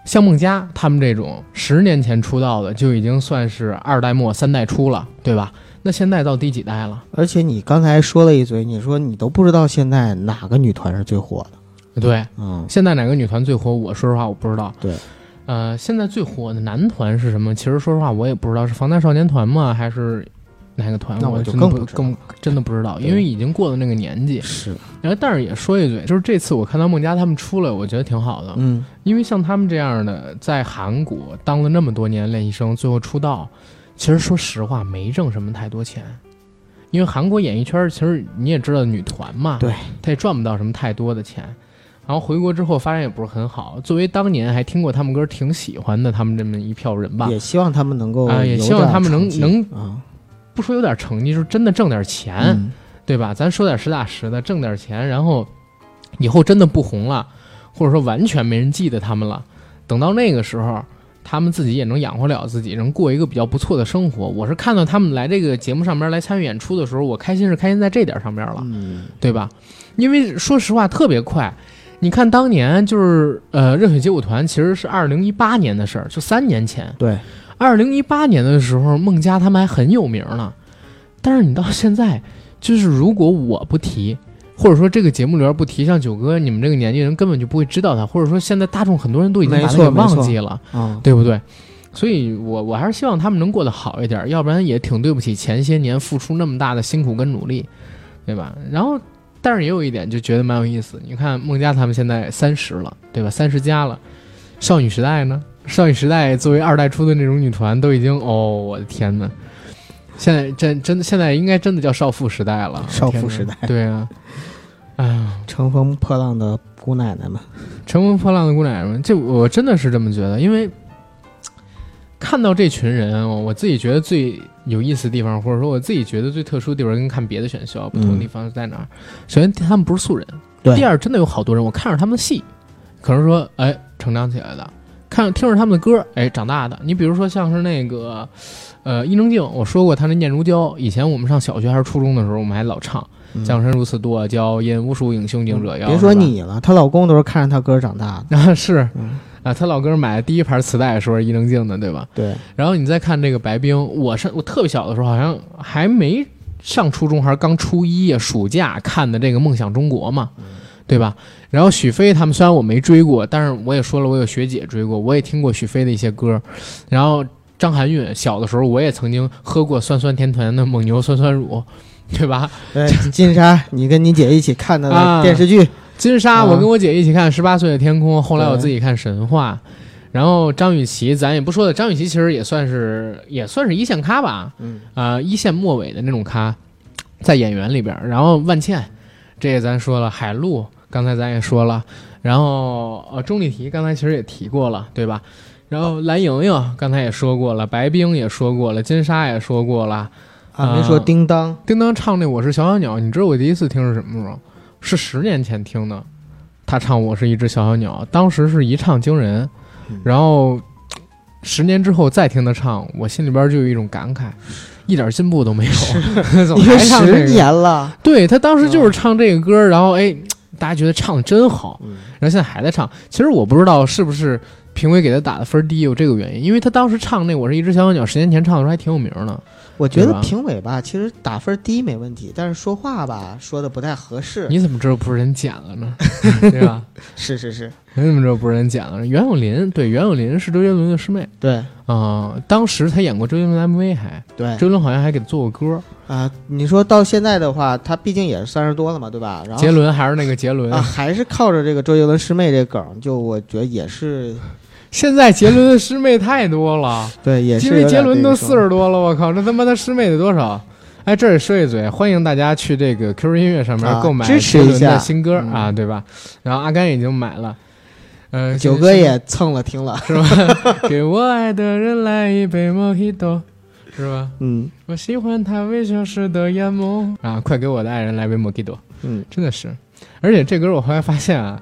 像孟佳他们这种十年前出道的，就已经算是二代末三代初了，对吧？那现在到第几代了？而且你刚才说了一嘴，你说你都不知道现在哪个女团是最火的。对，嗯，现在哪个女团最火？我说实话，我不知道。对，呃，现在最火的男团是什么？其实说实话，我也不知道是防弹少年团吗？还是哪个团？那我就更不更真的不知道，因为已经过了那个年纪。是，然后，但是也说一嘴，就是这次我看到孟佳他们出来，我觉得挺好的。嗯，因为像他们这样的，在韩国当了那么多年练习生，最后出道，其实说实话没挣什么太多钱。因为韩国演艺圈其实你也知道，女团嘛，对，他也赚不到什么太多的钱。然后回国之后发展也不是很好。作为当年还听过他们歌、挺喜欢的他们这么一票人吧，也希望他们能够啊也希望他们能能啊，不说有点成绩，就是真的挣点钱。嗯对吧？咱说点实打实的，挣点钱，然后以后真的不红了，或者说完全没人记得他们了，等到那个时候，他们自己也能养活了自己，能过一个比较不错的生活。我是看到他们来这个节目上边来参与演出的时候，我开心是开心在这点上边了，嗯，对吧？因为说实话特别快。你看当年就是呃热血街舞团其实是二零一八年的事儿，就三年前。对，二零一八年的时候，孟佳他们还很有名呢，但是你到现在，就是如果我不提，或者说这个节目里边不提，像九哥你们这个年纪人根本就不会知道他，或者说现在大众很多人都已经把他给忘记了，嗯，对不对？所以我我还是希望他们能过得好一点，要不然也挺对不起前些年付出那么大的辛苦跟努力，对吧？然后，但是也有一点就觉得蛮有意思，你看孟佳他们现在三十了，对吧？三十加了，少女时代呢？少女时代作为二代出的那种女团，都已经哦，我的天呐！现在真真的现在应该真的叫少妇时代了，少妇时代对啊，哎呀，乘风破浪的姑奶奶们，乘风破浪的姑奶奶们，这我真的是这么觉得，因为看到这群人，我自己觉得最有意思的地方，或者说我自己觉得最特殊的地方，跟看别的选秀不同的地方是在哪儿？首先，他们不是素人；第二，真的有好多人，我看着他们的戏，可能说，哎，成长起来的，看听着他们的歌，哎，长大的。你比如说像是那个，呃，伊能静，我说过她那《念如娇》，以前我们上小学还是初中的时候，我们还老唱。嗯江山如此多娇，因无数英雄竞折腰。别说你了，她老公都是看着她歌长大的。啊，是嗯啊，她老哥买的第一盘磁带是伊能静的，对吧？对，然后你再看这个白冰，我上我特别小的时候，好像还没上初中，还是刚初一呀，暑假看的这个《梦想中国》嘛，对吧？然后许飞他们虽然我没追过，但是我也说了，我有学姐追过，我也听过许飞的一些歌。然后张含韵小的时候，我也曾经喝过酸酸甜甜的蒙牛酸酸乳，对吧？对，金莎，你跟你姐一起看的那电视剧，金莎，啊我跟我姐一起看《十八岁的天空》，后来我自己看《神话》，然后张雨绮，咱也不说了，张雨绮其实也算是也算是一线咖吧，嗯，啊、一线末尾的那种咖，在演员里边。然后万茜，这个咱说了，海陆刚才咱也说了，然后呃钟丽缇刚才其实也提过了，对吧？然后蓝莹莹刚才也说过了，白冰也说过了，金莎也说过了，啊，没说叮当，叮当唱那《我是小小鸟》，你知道我第一次听是什么时候？是十年前听的。他唱《我是一只小小鸟》，当时是一唱惊人嗯，然后十年之后再听他唱，我心里边就有一种感慨，一点进步都没有，怎么 *laughs* 还唱这个？十年了，对他当时就是唱这个歌，然后哎，大家觉得唱的真好，嗯然后现在还在唱。其实我不知道是不是评委给他打的分低有这个原因，因为他当时唱那《我是一只小小鸟》，十年前唱的时候还挺有名的。我觉得评委吧，其实打分低没问题，但是说话吧说的不太合适。你怎么知道不是人剪了呢？*laughs* 对吧？是是是，你怎么知道不是人剪了？袁咏琳对，袁咏琳是周杰伦的师妹对啊、当时她演过周杰伦的 MV 还，对周杰伦好像还给她做过歌。啊，你说到现在的话，他毕竟也是三十多了嘛，对吧？然后杰伦还是那个杰伦，啊，还是靠着这个周杰伦师妹这梗，就我觉得也是现在杰伦的师妹太多了。对，也是因为杰伦都四十多了，我靠，这他妈他师妹得多少？哎，这里说一嘴，欢迎大家去这个 QQ 音乐上面啊购买支持一下的新歌、嗯啊，对吧？然后阿甘已经买了，呃，九哥也蹭了听了，是吧？*laughs* 给我爱的人来一杯 Mojito，是吧？嗯我喜欢他微笑时的眼眸啊！快给我的爱人来杯 Mojito，嗯，真的是。而且这歌我后来发现啊，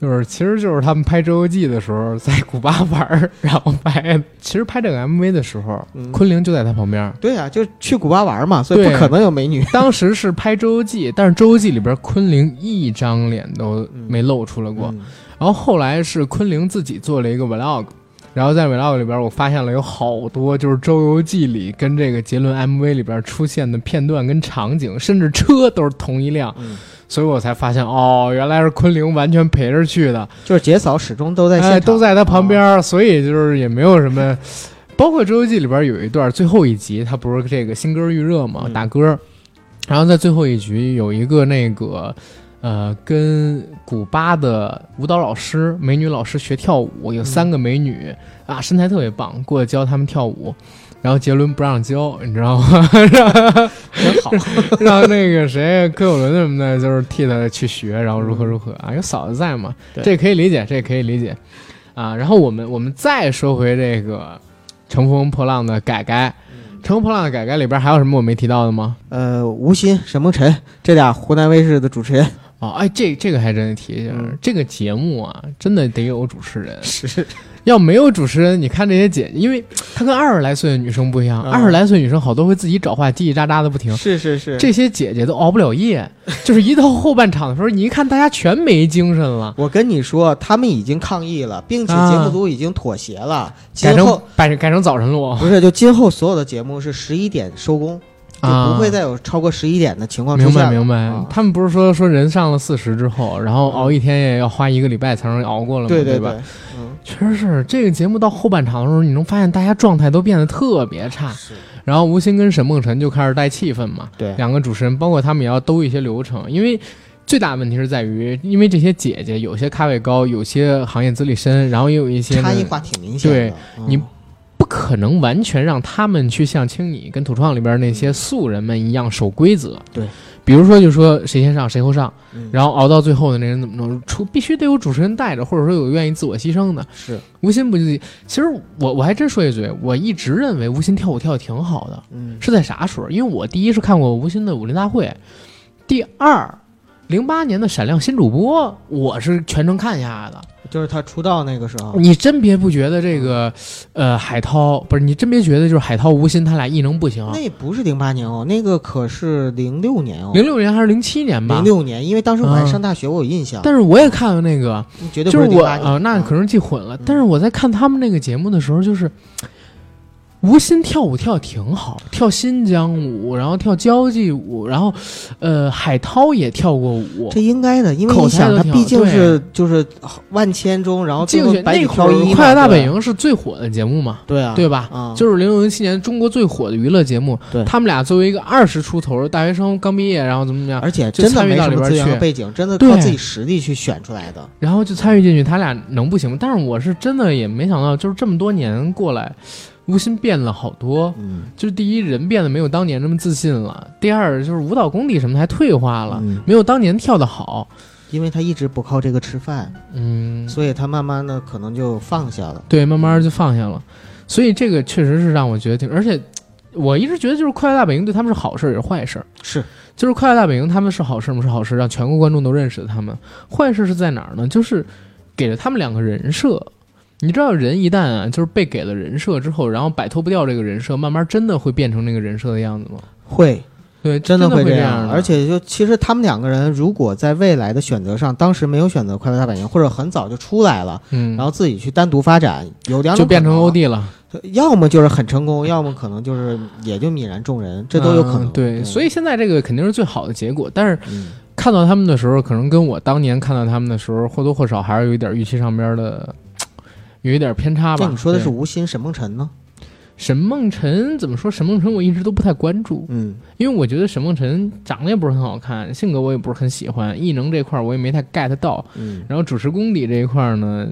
就是其实就是他们拍《周游记》的时候在古巴玩儿，然后拍的。其实拍这个 MV 的时候，嗯昆凌就在他旁边。对呀、就去古巴玩嘛，所以不对可能有美女。当时是拍《周游记》，但是《周游记》里边昆凌一张脸都没露出来过。嗯然后后来是昆凌自己做了一个 vlog，然后在 vlog 里边我发现了有好多就是《周游记》里跟这个杰伦 MV 里边出现的片段跟场景，甚至车都是同一辆，嗯所以我才发现哦，原来是昆凌完全陪着去的，就是杰嫂始终都在现场，哎，都在他旁边所以就是也没有什么。包括《周游记》里边有一段最后一集，他不是这个新歌预热嘛，嗯打歌，然后在最后一局有一个那个呃，跟古巴的舞蹈老师、美女老师学跳舞，有三个美女、啊，身材特别棒，过来教他们跳舞。然后杰伦不让教，你知道吗？真好。让那个谁柯有伦什么的，就是替他去学，然后如何如何啊，有嫂子在嘛，这可以理解，这可以理解啊。然后我们我们再说回这个《乘风破浪的改改》，《乘风破浪的改改》里边还有什么我没提到的吗？呃，吴昕、沈梦辰这俩湖南卫视的主持人哦，哎，这这个还真得提一下，嗯这个节目啊，真的得有主持人。是要没有主持人，你看这些姐姐，因为她跟二十来岁的女生不一样，嗯。二十来岁女生好多会自己找话叽叽喳喳的不停，是是是，这些姐姐都熬不了夜，*laughs* 就是一到后半场的时候，你一看大家全没精神了，我跟你说，他们已经抗议了，并且啊节目组已经妥协了。改成改成改成早晨录。不是，就今后所有的节目是十一点收工，就啊，不会再有超过十一点的情况出明。白明白。啊。他们不是说说人上了四十之后，然后熬一天也要花一个礼拜才能熬过了吗？对对对确实是这个节目到后半场的时候，你能发现大家状态都变得特别差。是，然后吴昕跟沈梦辰就开始带气氛嘛，对，两个主持人，包括他们也要兜一些流程，因为最大的问题是在于，因为这些姐姐有些咖位高，有些行业资历深，然后也有一些差异化挺明显的。对嗯你不可能完全让他们去像青你跟土创里边那些素人们一样守规则。对，比如说就说谁先上谁后上，嗯然后熬到最后的那人怎么弄，出必须得有主持人带着，或者说有愿意自我牺牲的。是，吴昕不就？其实我我还真说一嘴，我一直认为吴昕跳舞跳的挺好的，嗯，是在啥时候？因为我第一是看过吴昕的武林大会，第二。零八年的闪亮新主播，我是全程看下来的。就是他出道那个时候，你真别不觉得这个，呃，海涛不是你真别觉得就是海涛吴昕他俩异能不行。那不是零八年哦，那个可是零六年哦，零六年还是零七年吧？零。六年，因为当时我还嗯上大学，我有印象，但是我也看了那个，绝对就是零八年啊、那可能记混了。嗯但是我在看他们那个节目的时候，就是吴昕跳舞跳得挺好，跳新疆舞，然后跳交际舞，然后呃，海涛也跳过舞。这应该的，因为口你想，他毕竟是就是万千中，然后最竞选那会儿，《快乐大本营》是最火的节目嘛，对啊，对吧？啊，就是零六零七年中国最火的娱乐节目，对他们俩作为一个二十出头的大学生，刚毕业，然后怎么怎么样，而且真的没什么资源和背景，真的靠自己实力去选出来的。然后就参与进去，他俩能不行吗？但是我是真的也没想到，就是这么多年过来，吴昕变了好多。嗯，就是第一，人变得没有当年那么自信了；第二，就是舞蹈功底什么的还退化了，嗯没有当年跳得好。因为他一直不靠这个吃饭，嗯，所以他慢慢的可能就放下了。对，慢慢就放下了。所以这个确实是让我觉得挺，而且我一直觉得就是《快乐大本营》对他们是好事儿也是坏事儿。是，就是《快乐大本营》他们是好事吗？是好事，让全国观众都认识他们。坏事是在哪儿呢？就是给了他们两个人设，你知道，人一旦啊，就是被给了人设之后，然后摆脱不掉这个人设，慢慢真的会变成那个人设的样子吗？会，对，真的会这样的。而且就其实他们两个人，如果在未来的选择上，当时没有选择快乐大本营，或者很早就出来了，嗯，然后自己去单独发展，有两种就变成欧弟了。要么就是很成功，要么可能就是也就泯然众人，这都有可能。嗯对，所以现在这个肯定是最好的结果，但是。嗯看到他们的时候，可能跟我当年看到他们的时候或多或少还是有一点预期上边的，有一点偏差吧。那你说的是吴昕、沈梦辰呢？沈梦辰怎么说？沈梦辰我一直都不太关注，嗯，因为我觉得沈梦辰长得也不是很好看，性格我也不是很喜欢，艺能这块我也没太 get 到。嗯，然后主持功底这一块呢，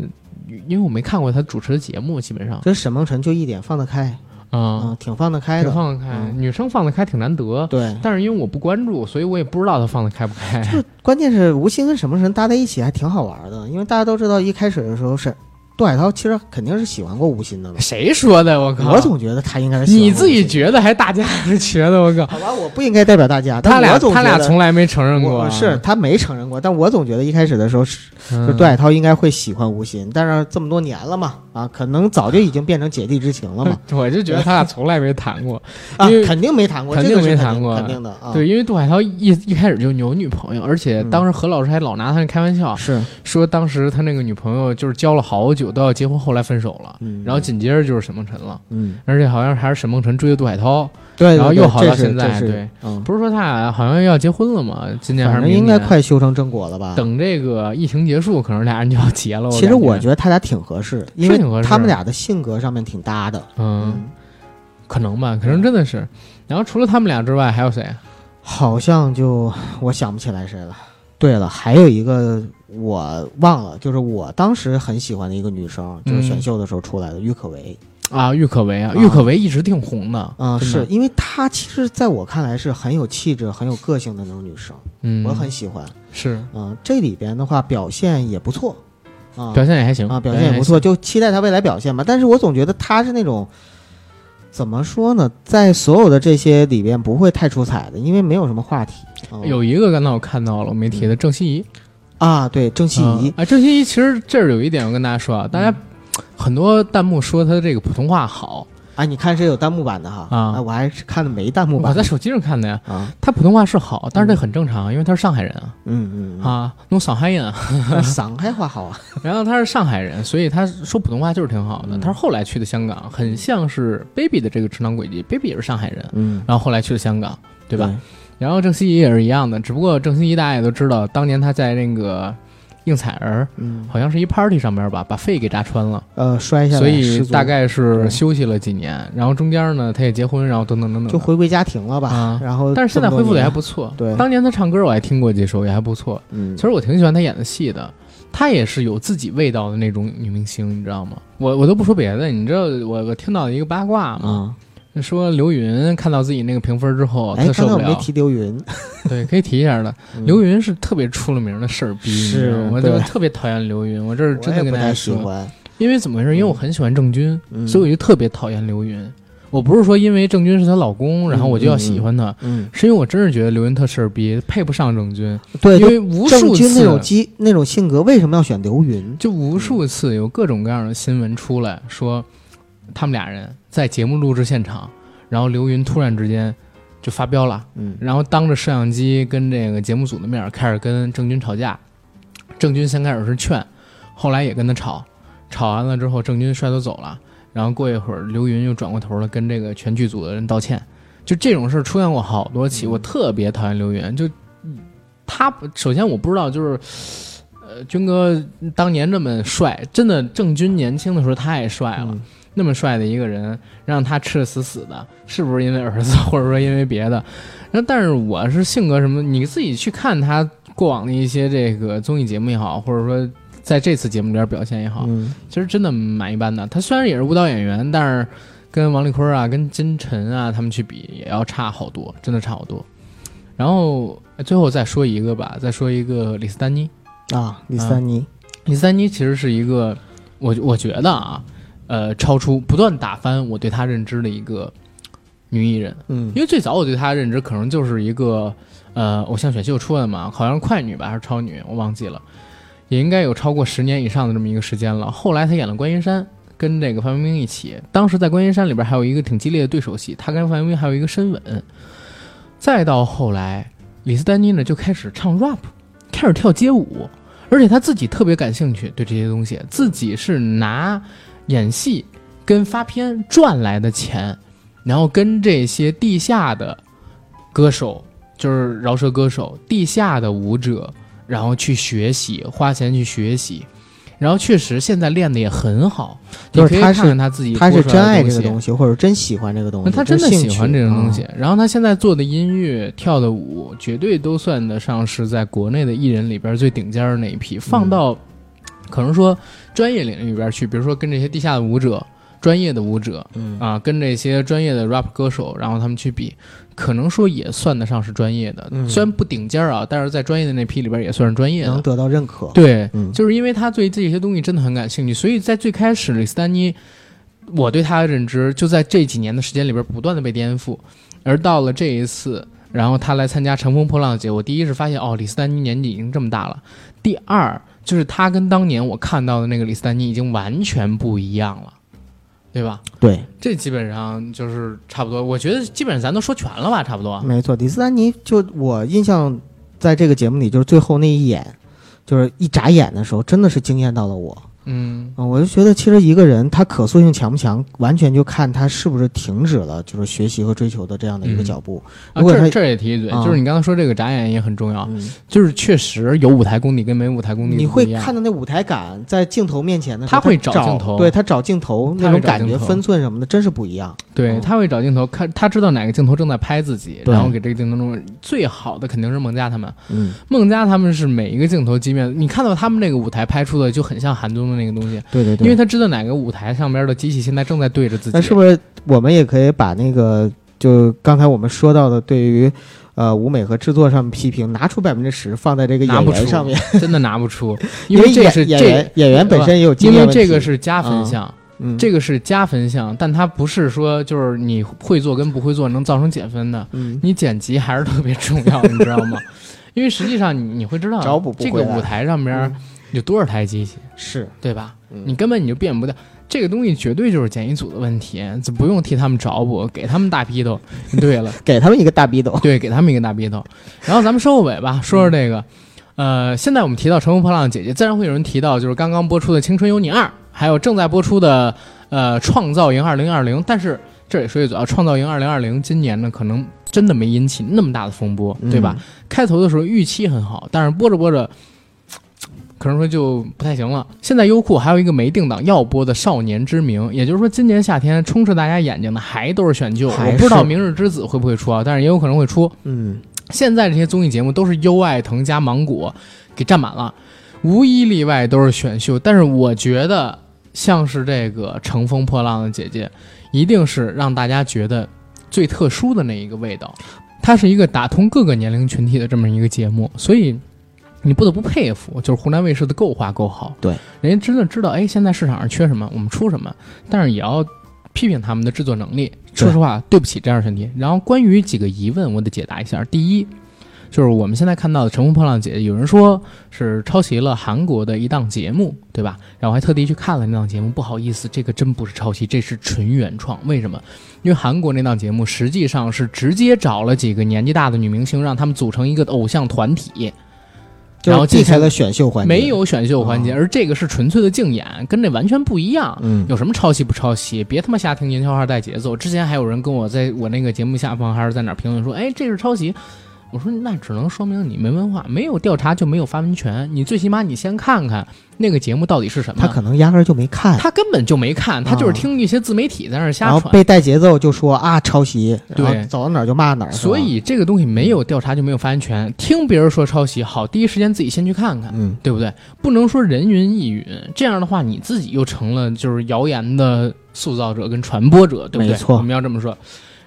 因为我没看过他主持的节目，基本上。跟沈梦辰就一点放得开。啊，挺放得开的，挺放得开。女生放得开挺难得，对。但是因为我不关注，所以我也不知道她放得开不开。就关键是吴昕跟沈梦辰搭在一起还挺好玩的，因为大家都知道一开始的时候是。杜海涛其实肯定是喜欢过吴昕的嘛？谁说的？我靠！我总觉得他应该是你自己觉得，还大家是觉得？我靠！好吧，我不应该代表大家。他俩他俩从来没承认过，是他没承认过。但我总觉得一开始的时候是，就杜海涛应该会喜欢吴昕，但是这么多年了嘛，啊，可能早就已经变成姐弟之情了嘛。*laughs* 我就觉得他俩从来没谈过，啊，肯定没谈过，肯定没谈过，肯定的。对，因为杜海涛一一开始就有女朋友，而且当时何老师还老拿他开玩笑，是说当时他那个女朋友就是交了好久，都要结婚，后来。分手了，嗯，然后紧接着就是沈梦辰了，嗯，而且好像还是沈梦辰追的杜海涛，对，然后又好到现在，对，嗯，不是说他俩好像要结婚了吗？今年还是应该快修成正果了吧？等这个疫情结束，可能俩人就要结了。其实我觉得他俩挺合适，因为他们俩的性格上面挺搭的，嗯，可能吧，可能真的是。然后除了他们俩之外，还有谁？好像就我想不起来谁了。对了，还有一个。我忘了，就是我当时很喜欢的一个女生，就是选秀的时候出来的郁可唯。啊，郁可唯啊，郁可唯一直挺红的啊，是因为她其实在我看来是很有气质、很有个性的那种女生，嗯，我很喜欢，是。嗯，这里边的话表现也不错啊，表现也还行啊，表现也不错，就期待她未来表现吧。但是我总觉得她是那种怎么说呢，在所有的这些里边不会太出彩的，因为没有什么话题。有一个刚才我看到了，我没提的郑希怡。啊，对郑希怡啊，郑希怡其实这儿有一点我跟大家说啊，大家很多弹幕说她这个普通话好。啊，你看是有弹幕版的哈？啊，我还是看的没弹幕版，我在手机上看的呀。啊，她普通话是好，但是这很正常，因为她是上海人啊，嗯嗯啊，弄上海人，上海话好啊，*laughs* 然后他是上海人，所以他说普通话就是挺好的，他是后来去的香港，很像是 baby 的这个成长轨迹，baby 也是上海人，嗯，然后后来去了香港，对吧？然后郑希怡也是一样的，只不过郑希怡大家也都知道，当年她在那个。应采儿，嗯，好像是一 party 上边吧，把肺给扎穿了，呃，摔下来，所以大概是休息了几年，然后中间呢，她也结婚，然后等等等等，就回归家庭了吧，啊，然后，但是现在恢复的还不错，对，当年她唱歌我还听过几首，也还不错，嗯，其实我挺喜欢她演的戏的，她也是有自己味道的那种女明星，你知道吗？我我都不说别的，你知道我我听到一个八卦吗？说刘云看到自己那个评分之后，特受不了。没提刘云，*laughs* 对，可以提一下的。刘云是特别出了名的事儿逼，是，我就特别讨厌刘云。我这是真的跟大家说，因为怎么回事？因为我很喜欢郑钧，所以我就特别讨厌刘云。我不是说因为郑钧是她老公，然后我就要喜欢她，嗯，是因为我真是觉得刘云特事儿逼，配不上郑钧。对，因为无数次那种机那种性格，为什么要选刘云？就无数次有各种各样的新闻出来说，他们俩人在节目录制现场。然后刘云突然之间就发飙了，嗯，然后当着摄像机跟这个节目组的面开始跟郑钧吵架。郑钧先开始是劝，后来也跟他吵，吵完了之后郑钧摔头走了。然后过一会儿刘云又转过头了跟这个全剧组的人道歉。就这种事出现过好多起，我特别讨厌刘云。就他首先我不知道就是，呃，军哥当年那么帅，真的郑钧年轻的时候太帅了。那么帅的一个人，让他吃的死死的，是不是因为儿子，*laughs* 或者说因为别的？那但是我是性格什么？你自己去看他过往的一些这个综艺节目也好，或者说在这次节目里边表现也好，其实真的蛮一般的。他虽然也是舞蹈演员，但是跟王丽坤啊、跟金晨啊他们去比，也要差好多，真的差好多。然后最后再说一个吧，再说一个李斯丹妮啊，李斯丹妮，李斯丹妮其实是一个，我我觉得啊。呃，超出不断打翻我对她认知的一个女艺人，嗯，因为最早我对她认知可能就是一个呃偶像选秀出来的嘛，好像是快女吧还是超女，我忘记了。也应该有超过十年以上的这么一个时间了。后来她演了《观音山》，跟这个范冰冰一起，当时在《观音山》里边还有一个挺激烈的对手戏，她跟范冰冰还有一个深吻。再到后来，李斯丹妮呢就开始唱 rap，开始跳街舞，而且她自己特别感兴趣对这些东西，自己是拿演戏跟发片赚来的钱，然后跟这些地下的歌手，就是饶舌歌手、地下的舞者，然后去学习，花钱去学习。然后确实现在练的也很好，就是他是他自己他是真爱这个东西，或者真喜欢这个东西，他真的喜欢这种东西啊。然后他现在做的音乐、跳的舞，绝对都算得上是在国内的艺人里边最顶尖的那一批。放到可能说专业领域里边去，比如说跟这些地下的舞者、专业的舞者嗯啊，跟这些专业的 rap 歌手，然后他们去比，可能说也算得上是专业的。嗯虽然不顶尖儿啊，但是在专业的那批里边也算是专业的。能得到认可。对，嗯就是因为他对这些东西真的很感兴趣，所以在最开始李斯丹妮，我对他的认知就在这几年的时间里边不断的被颠覆，而到了这一次，然后他来参加《乘风破浪的姐》，我第一是发现哦，李斯丹妮年纪已经这么大了，第二就是他跟当年我看到的那个李斯丹妮已经完全不一样了，对吧？对，这基本上就是差不多，我觉得基本上咱都说全了吧，差不多。没错，李斯丹妮就我印象，在这个节目里，就是最后那一眼，就是一眨眼的时候，真的是惊艳到了我。嗯，嗯，我就觉得其实一个人他可塑性强不强，完全就看他是不是停止了就是学习和追求的这样的一个嗯脚步。啊，如果他这这也提一嘴，啊就是你刚刚说这个眨眼也很重要，嗯，就是确实有舞台功底跟没舞台功底你会看到那舞台感，在镜头面前的时候，他会找找镜头对他找镜头那种感觉、分寸什么的，真是不一样。嗯对他会找镜头看，他知道哪个镜头正在拍自己，然后给这个镜头中最好的肯定是孟佳他们。嗯，孟佳他们是每一个镜头，即便你看到他们那个舞台拍出的就很像韩综的那个东西，对对对。因为他知道哪个舞台上边的机器现在正在对着自己。那是不是我们也可以把那个就刚才我们说到的对于呃舞美和制作上批评拿出百分之十放在这个演出员上面？*laughs* 真的拿不出？*laughs* 因为这是演员演员本身也有经因为验问题这个是加分项，嗯这个是加分项，但它不是说就是你会做跟不会做能造成减分的。嗯你剪辑还是特别重要，你知道吗？*laughs* 因为实际上你你会知道，这个舞台上边嗯有多少台机器，是对吧？嗯你根本你就变不掉。这个东西绝对就是剪辑组的问题，这不用替他们找补，给他们大逼斗。对了，*laughs* 给他们一个大逼斗。*laughs* 对，给他们一个大逼斗。然后咱们收个尾吧，说说这个，呃，现在我们提到《乘风破浪的姐姐》，自然会有人提到就是刚刚播出的《青春有你二》，还有正在播出的呃《创造营二零二零》，但是这里说一嘴啊，《创造营二零二零》今年呢可能真的没引起那么大的风波，对吧？开头的时候预期很好，但是播着播着。可能说就不太行了。现在优酷还有一个没定档要播的《少年之名》，也就是说今年夏天充斥大家眼睛的还都是选秀。我不知道《明日之子》会不会出啊，但是也有可能会出。嗯，现在这些综艺节目都是优爱腾加芒果给占满了，无一例外都是选秀。但是我觉得像是这个《乘风破浪的姐姐》，一定是让大家觉得最特殊的那一个味道。它是一个打通各个年龄群体的这么一个节目，所以你不得不佩服，就是湖南卫视的构化够好。对，人家真的知道，哎，现在市场上缺什么，我们出什么，但是也要批评他们的制作能力。说实话，对不起这样的群体。然后关于几个疑问，我得解答一下。第一，就是我们现在看到的《乘风破浪姐姐》，有人说是抄袭了韩国的一档节目，对吧？然后还特地去看了那档节目，不好意思，这个真不是抄袭，这是纯原创。为什么？因为韩国那档节目实际上是直接找了几个年纪大的女明星，让他们组成一个偶像团体，就然后这才是避开了选秀环节，没有选秀环节，哦而这个是纯粹的竞演，跟这完全不一样。嗯，有什么抄袭不抄袭？别他妈瞎听营销号带节奏。之前还有人跟我在我那个节目下方还是在哪评论说，哎，这是抄袭。我说那只能说明你没文化，没有调查就没有发文权。你最起码你先看看那个节目到底是什么。他可能压根儿就没看，他根本就没看，他就是听一些自媒体在那儿瞎传。后被带节奏就说啊抄袭，对走到哪儿就骂哪儿，所以这个东西没有调查就没有发言权。听别人说抄袭，好，第一时间自己先去看看。嗯，对不对？不能说人云亦云，这样的话你自己又成了就是谣言的塑造者跟传播者，对不对？没错我们要这么说。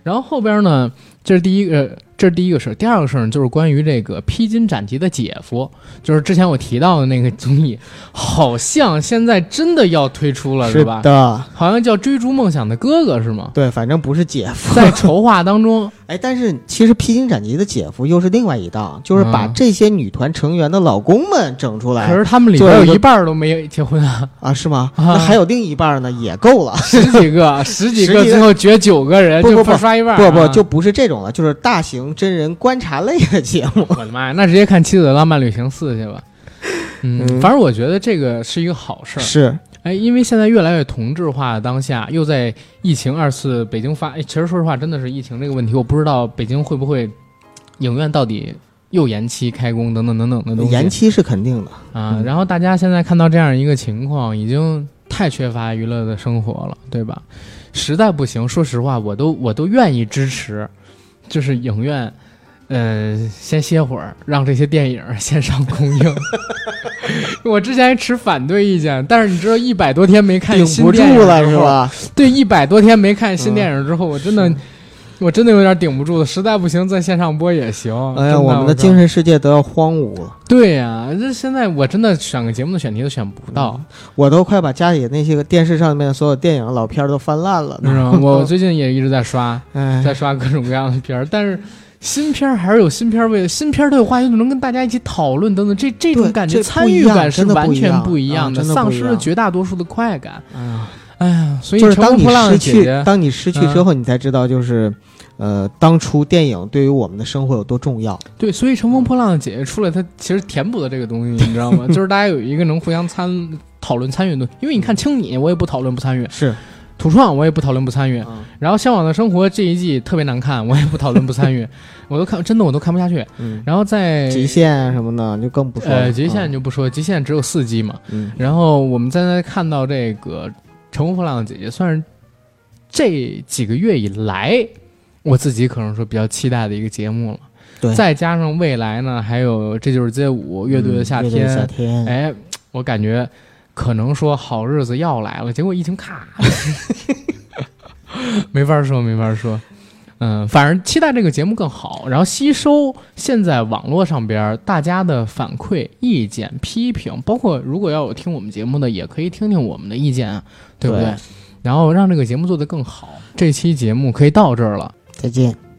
然后后边呢，这是第一个，这是第一个事儿。第二个事儿呢，就是关于这个披荆斩棘的姐夫，就是之前我提到的那个综艺，好像现在真的要推出了，是吧？的，好像叫《追逐梦想的哥哥》是吗？对，反正不是姐夫。在筹划当中，*laughs* 哎，但是其实披荆斩棘的姐夫又是另外一档，就是把嗯这些女团成员的老公们整出来可是他们里边有一半都没结婚啊，*laughs* 啊，是吗？啊那还有另一半呢，也够了。十几个，十几个，最后决九个人，就不不不刷一半儿不啊。不，就不是这种了，就是大型真人观察类的节目。我的妈呀，那直接看《妻子的浪漫旅行四》去吧。嗯，嗯反正我觉得这个是一个好事儿。是，哎，因为现在越来越同质化的当下，又在疫情二次北京发，哎，其实说实话，真的是疫情这个问题，我不知道北京会不会影院到底又延期开工等等等等的东西。延期是肯定的。啊，嗯然后大家现在看到这样一个情况，已经太缺乏娱乐的生活了，对吧？实在不行，说实话，我都我都愿意支持，就是影院，呃，先歇会儿，让这些电影线上公映。*laughs* 我之前还持反对意见，但是你知道，一百多天没看顶不住新电影了？是吧？对，一百多天没看新嗯电影之后，我真的。*laughs* 我真的有点顶不住了，实在不行在线上播也行。哎呀，我们的精神世界都要荒芜了。对呀、这现在我真的选个节目的选题都选不到，我都快把家里那些个电视上面所有电影老片儿都翻烂了？*laughs* 我最近也一直在刷，哎，在刷各种各样的片儿，但是新片儿还是有新片儿味，新片儿都有话题度，能跟大家一起讨论等等，这这种感觉这参与感是完全不一样的丧失了绝大多数的快感。哎呀，哎呀，所以就是当你失去，当你失去之后，你才知道，就是，呃，当初电影对于我们的生活有多重要。对，所以乘风破浪的姐姐出来，它其实填补了这个东西，你知道吗？*laughs* 就是大家有一个能互相参讨论参与的东西，因为你看青你，我也不讨论不参与；是，土创我也不讨论不参与。嗯然后《向往的生活》这一季特别难看，我也不讨论不参与，*laughs* 我都看真的我都看不下去。嗯，然后在极限啊什么的就更不说了。呃极限嗯就不说，极限只有四季嘛。嗯，然后我们现在看到这个《乘风破浪的姐姐》，算是这几个月以来我自己可能说比较期待的一个节目了。对，再加上未来呢，还有这就是街舞乐队的夏天，夏天，哎，我感觉可能说好日子要来了，结果疫情卡，*laughs* 没法说，没法说。嗯，反正期待这个节目更好，然后吸收现在网络上边大家的反馈、意见、批评，包括如果要有听我们节目的，也可以听听我们的意见啊，对不对？对然后让这个节目做得更好。这期节目可以到这儿了。再见。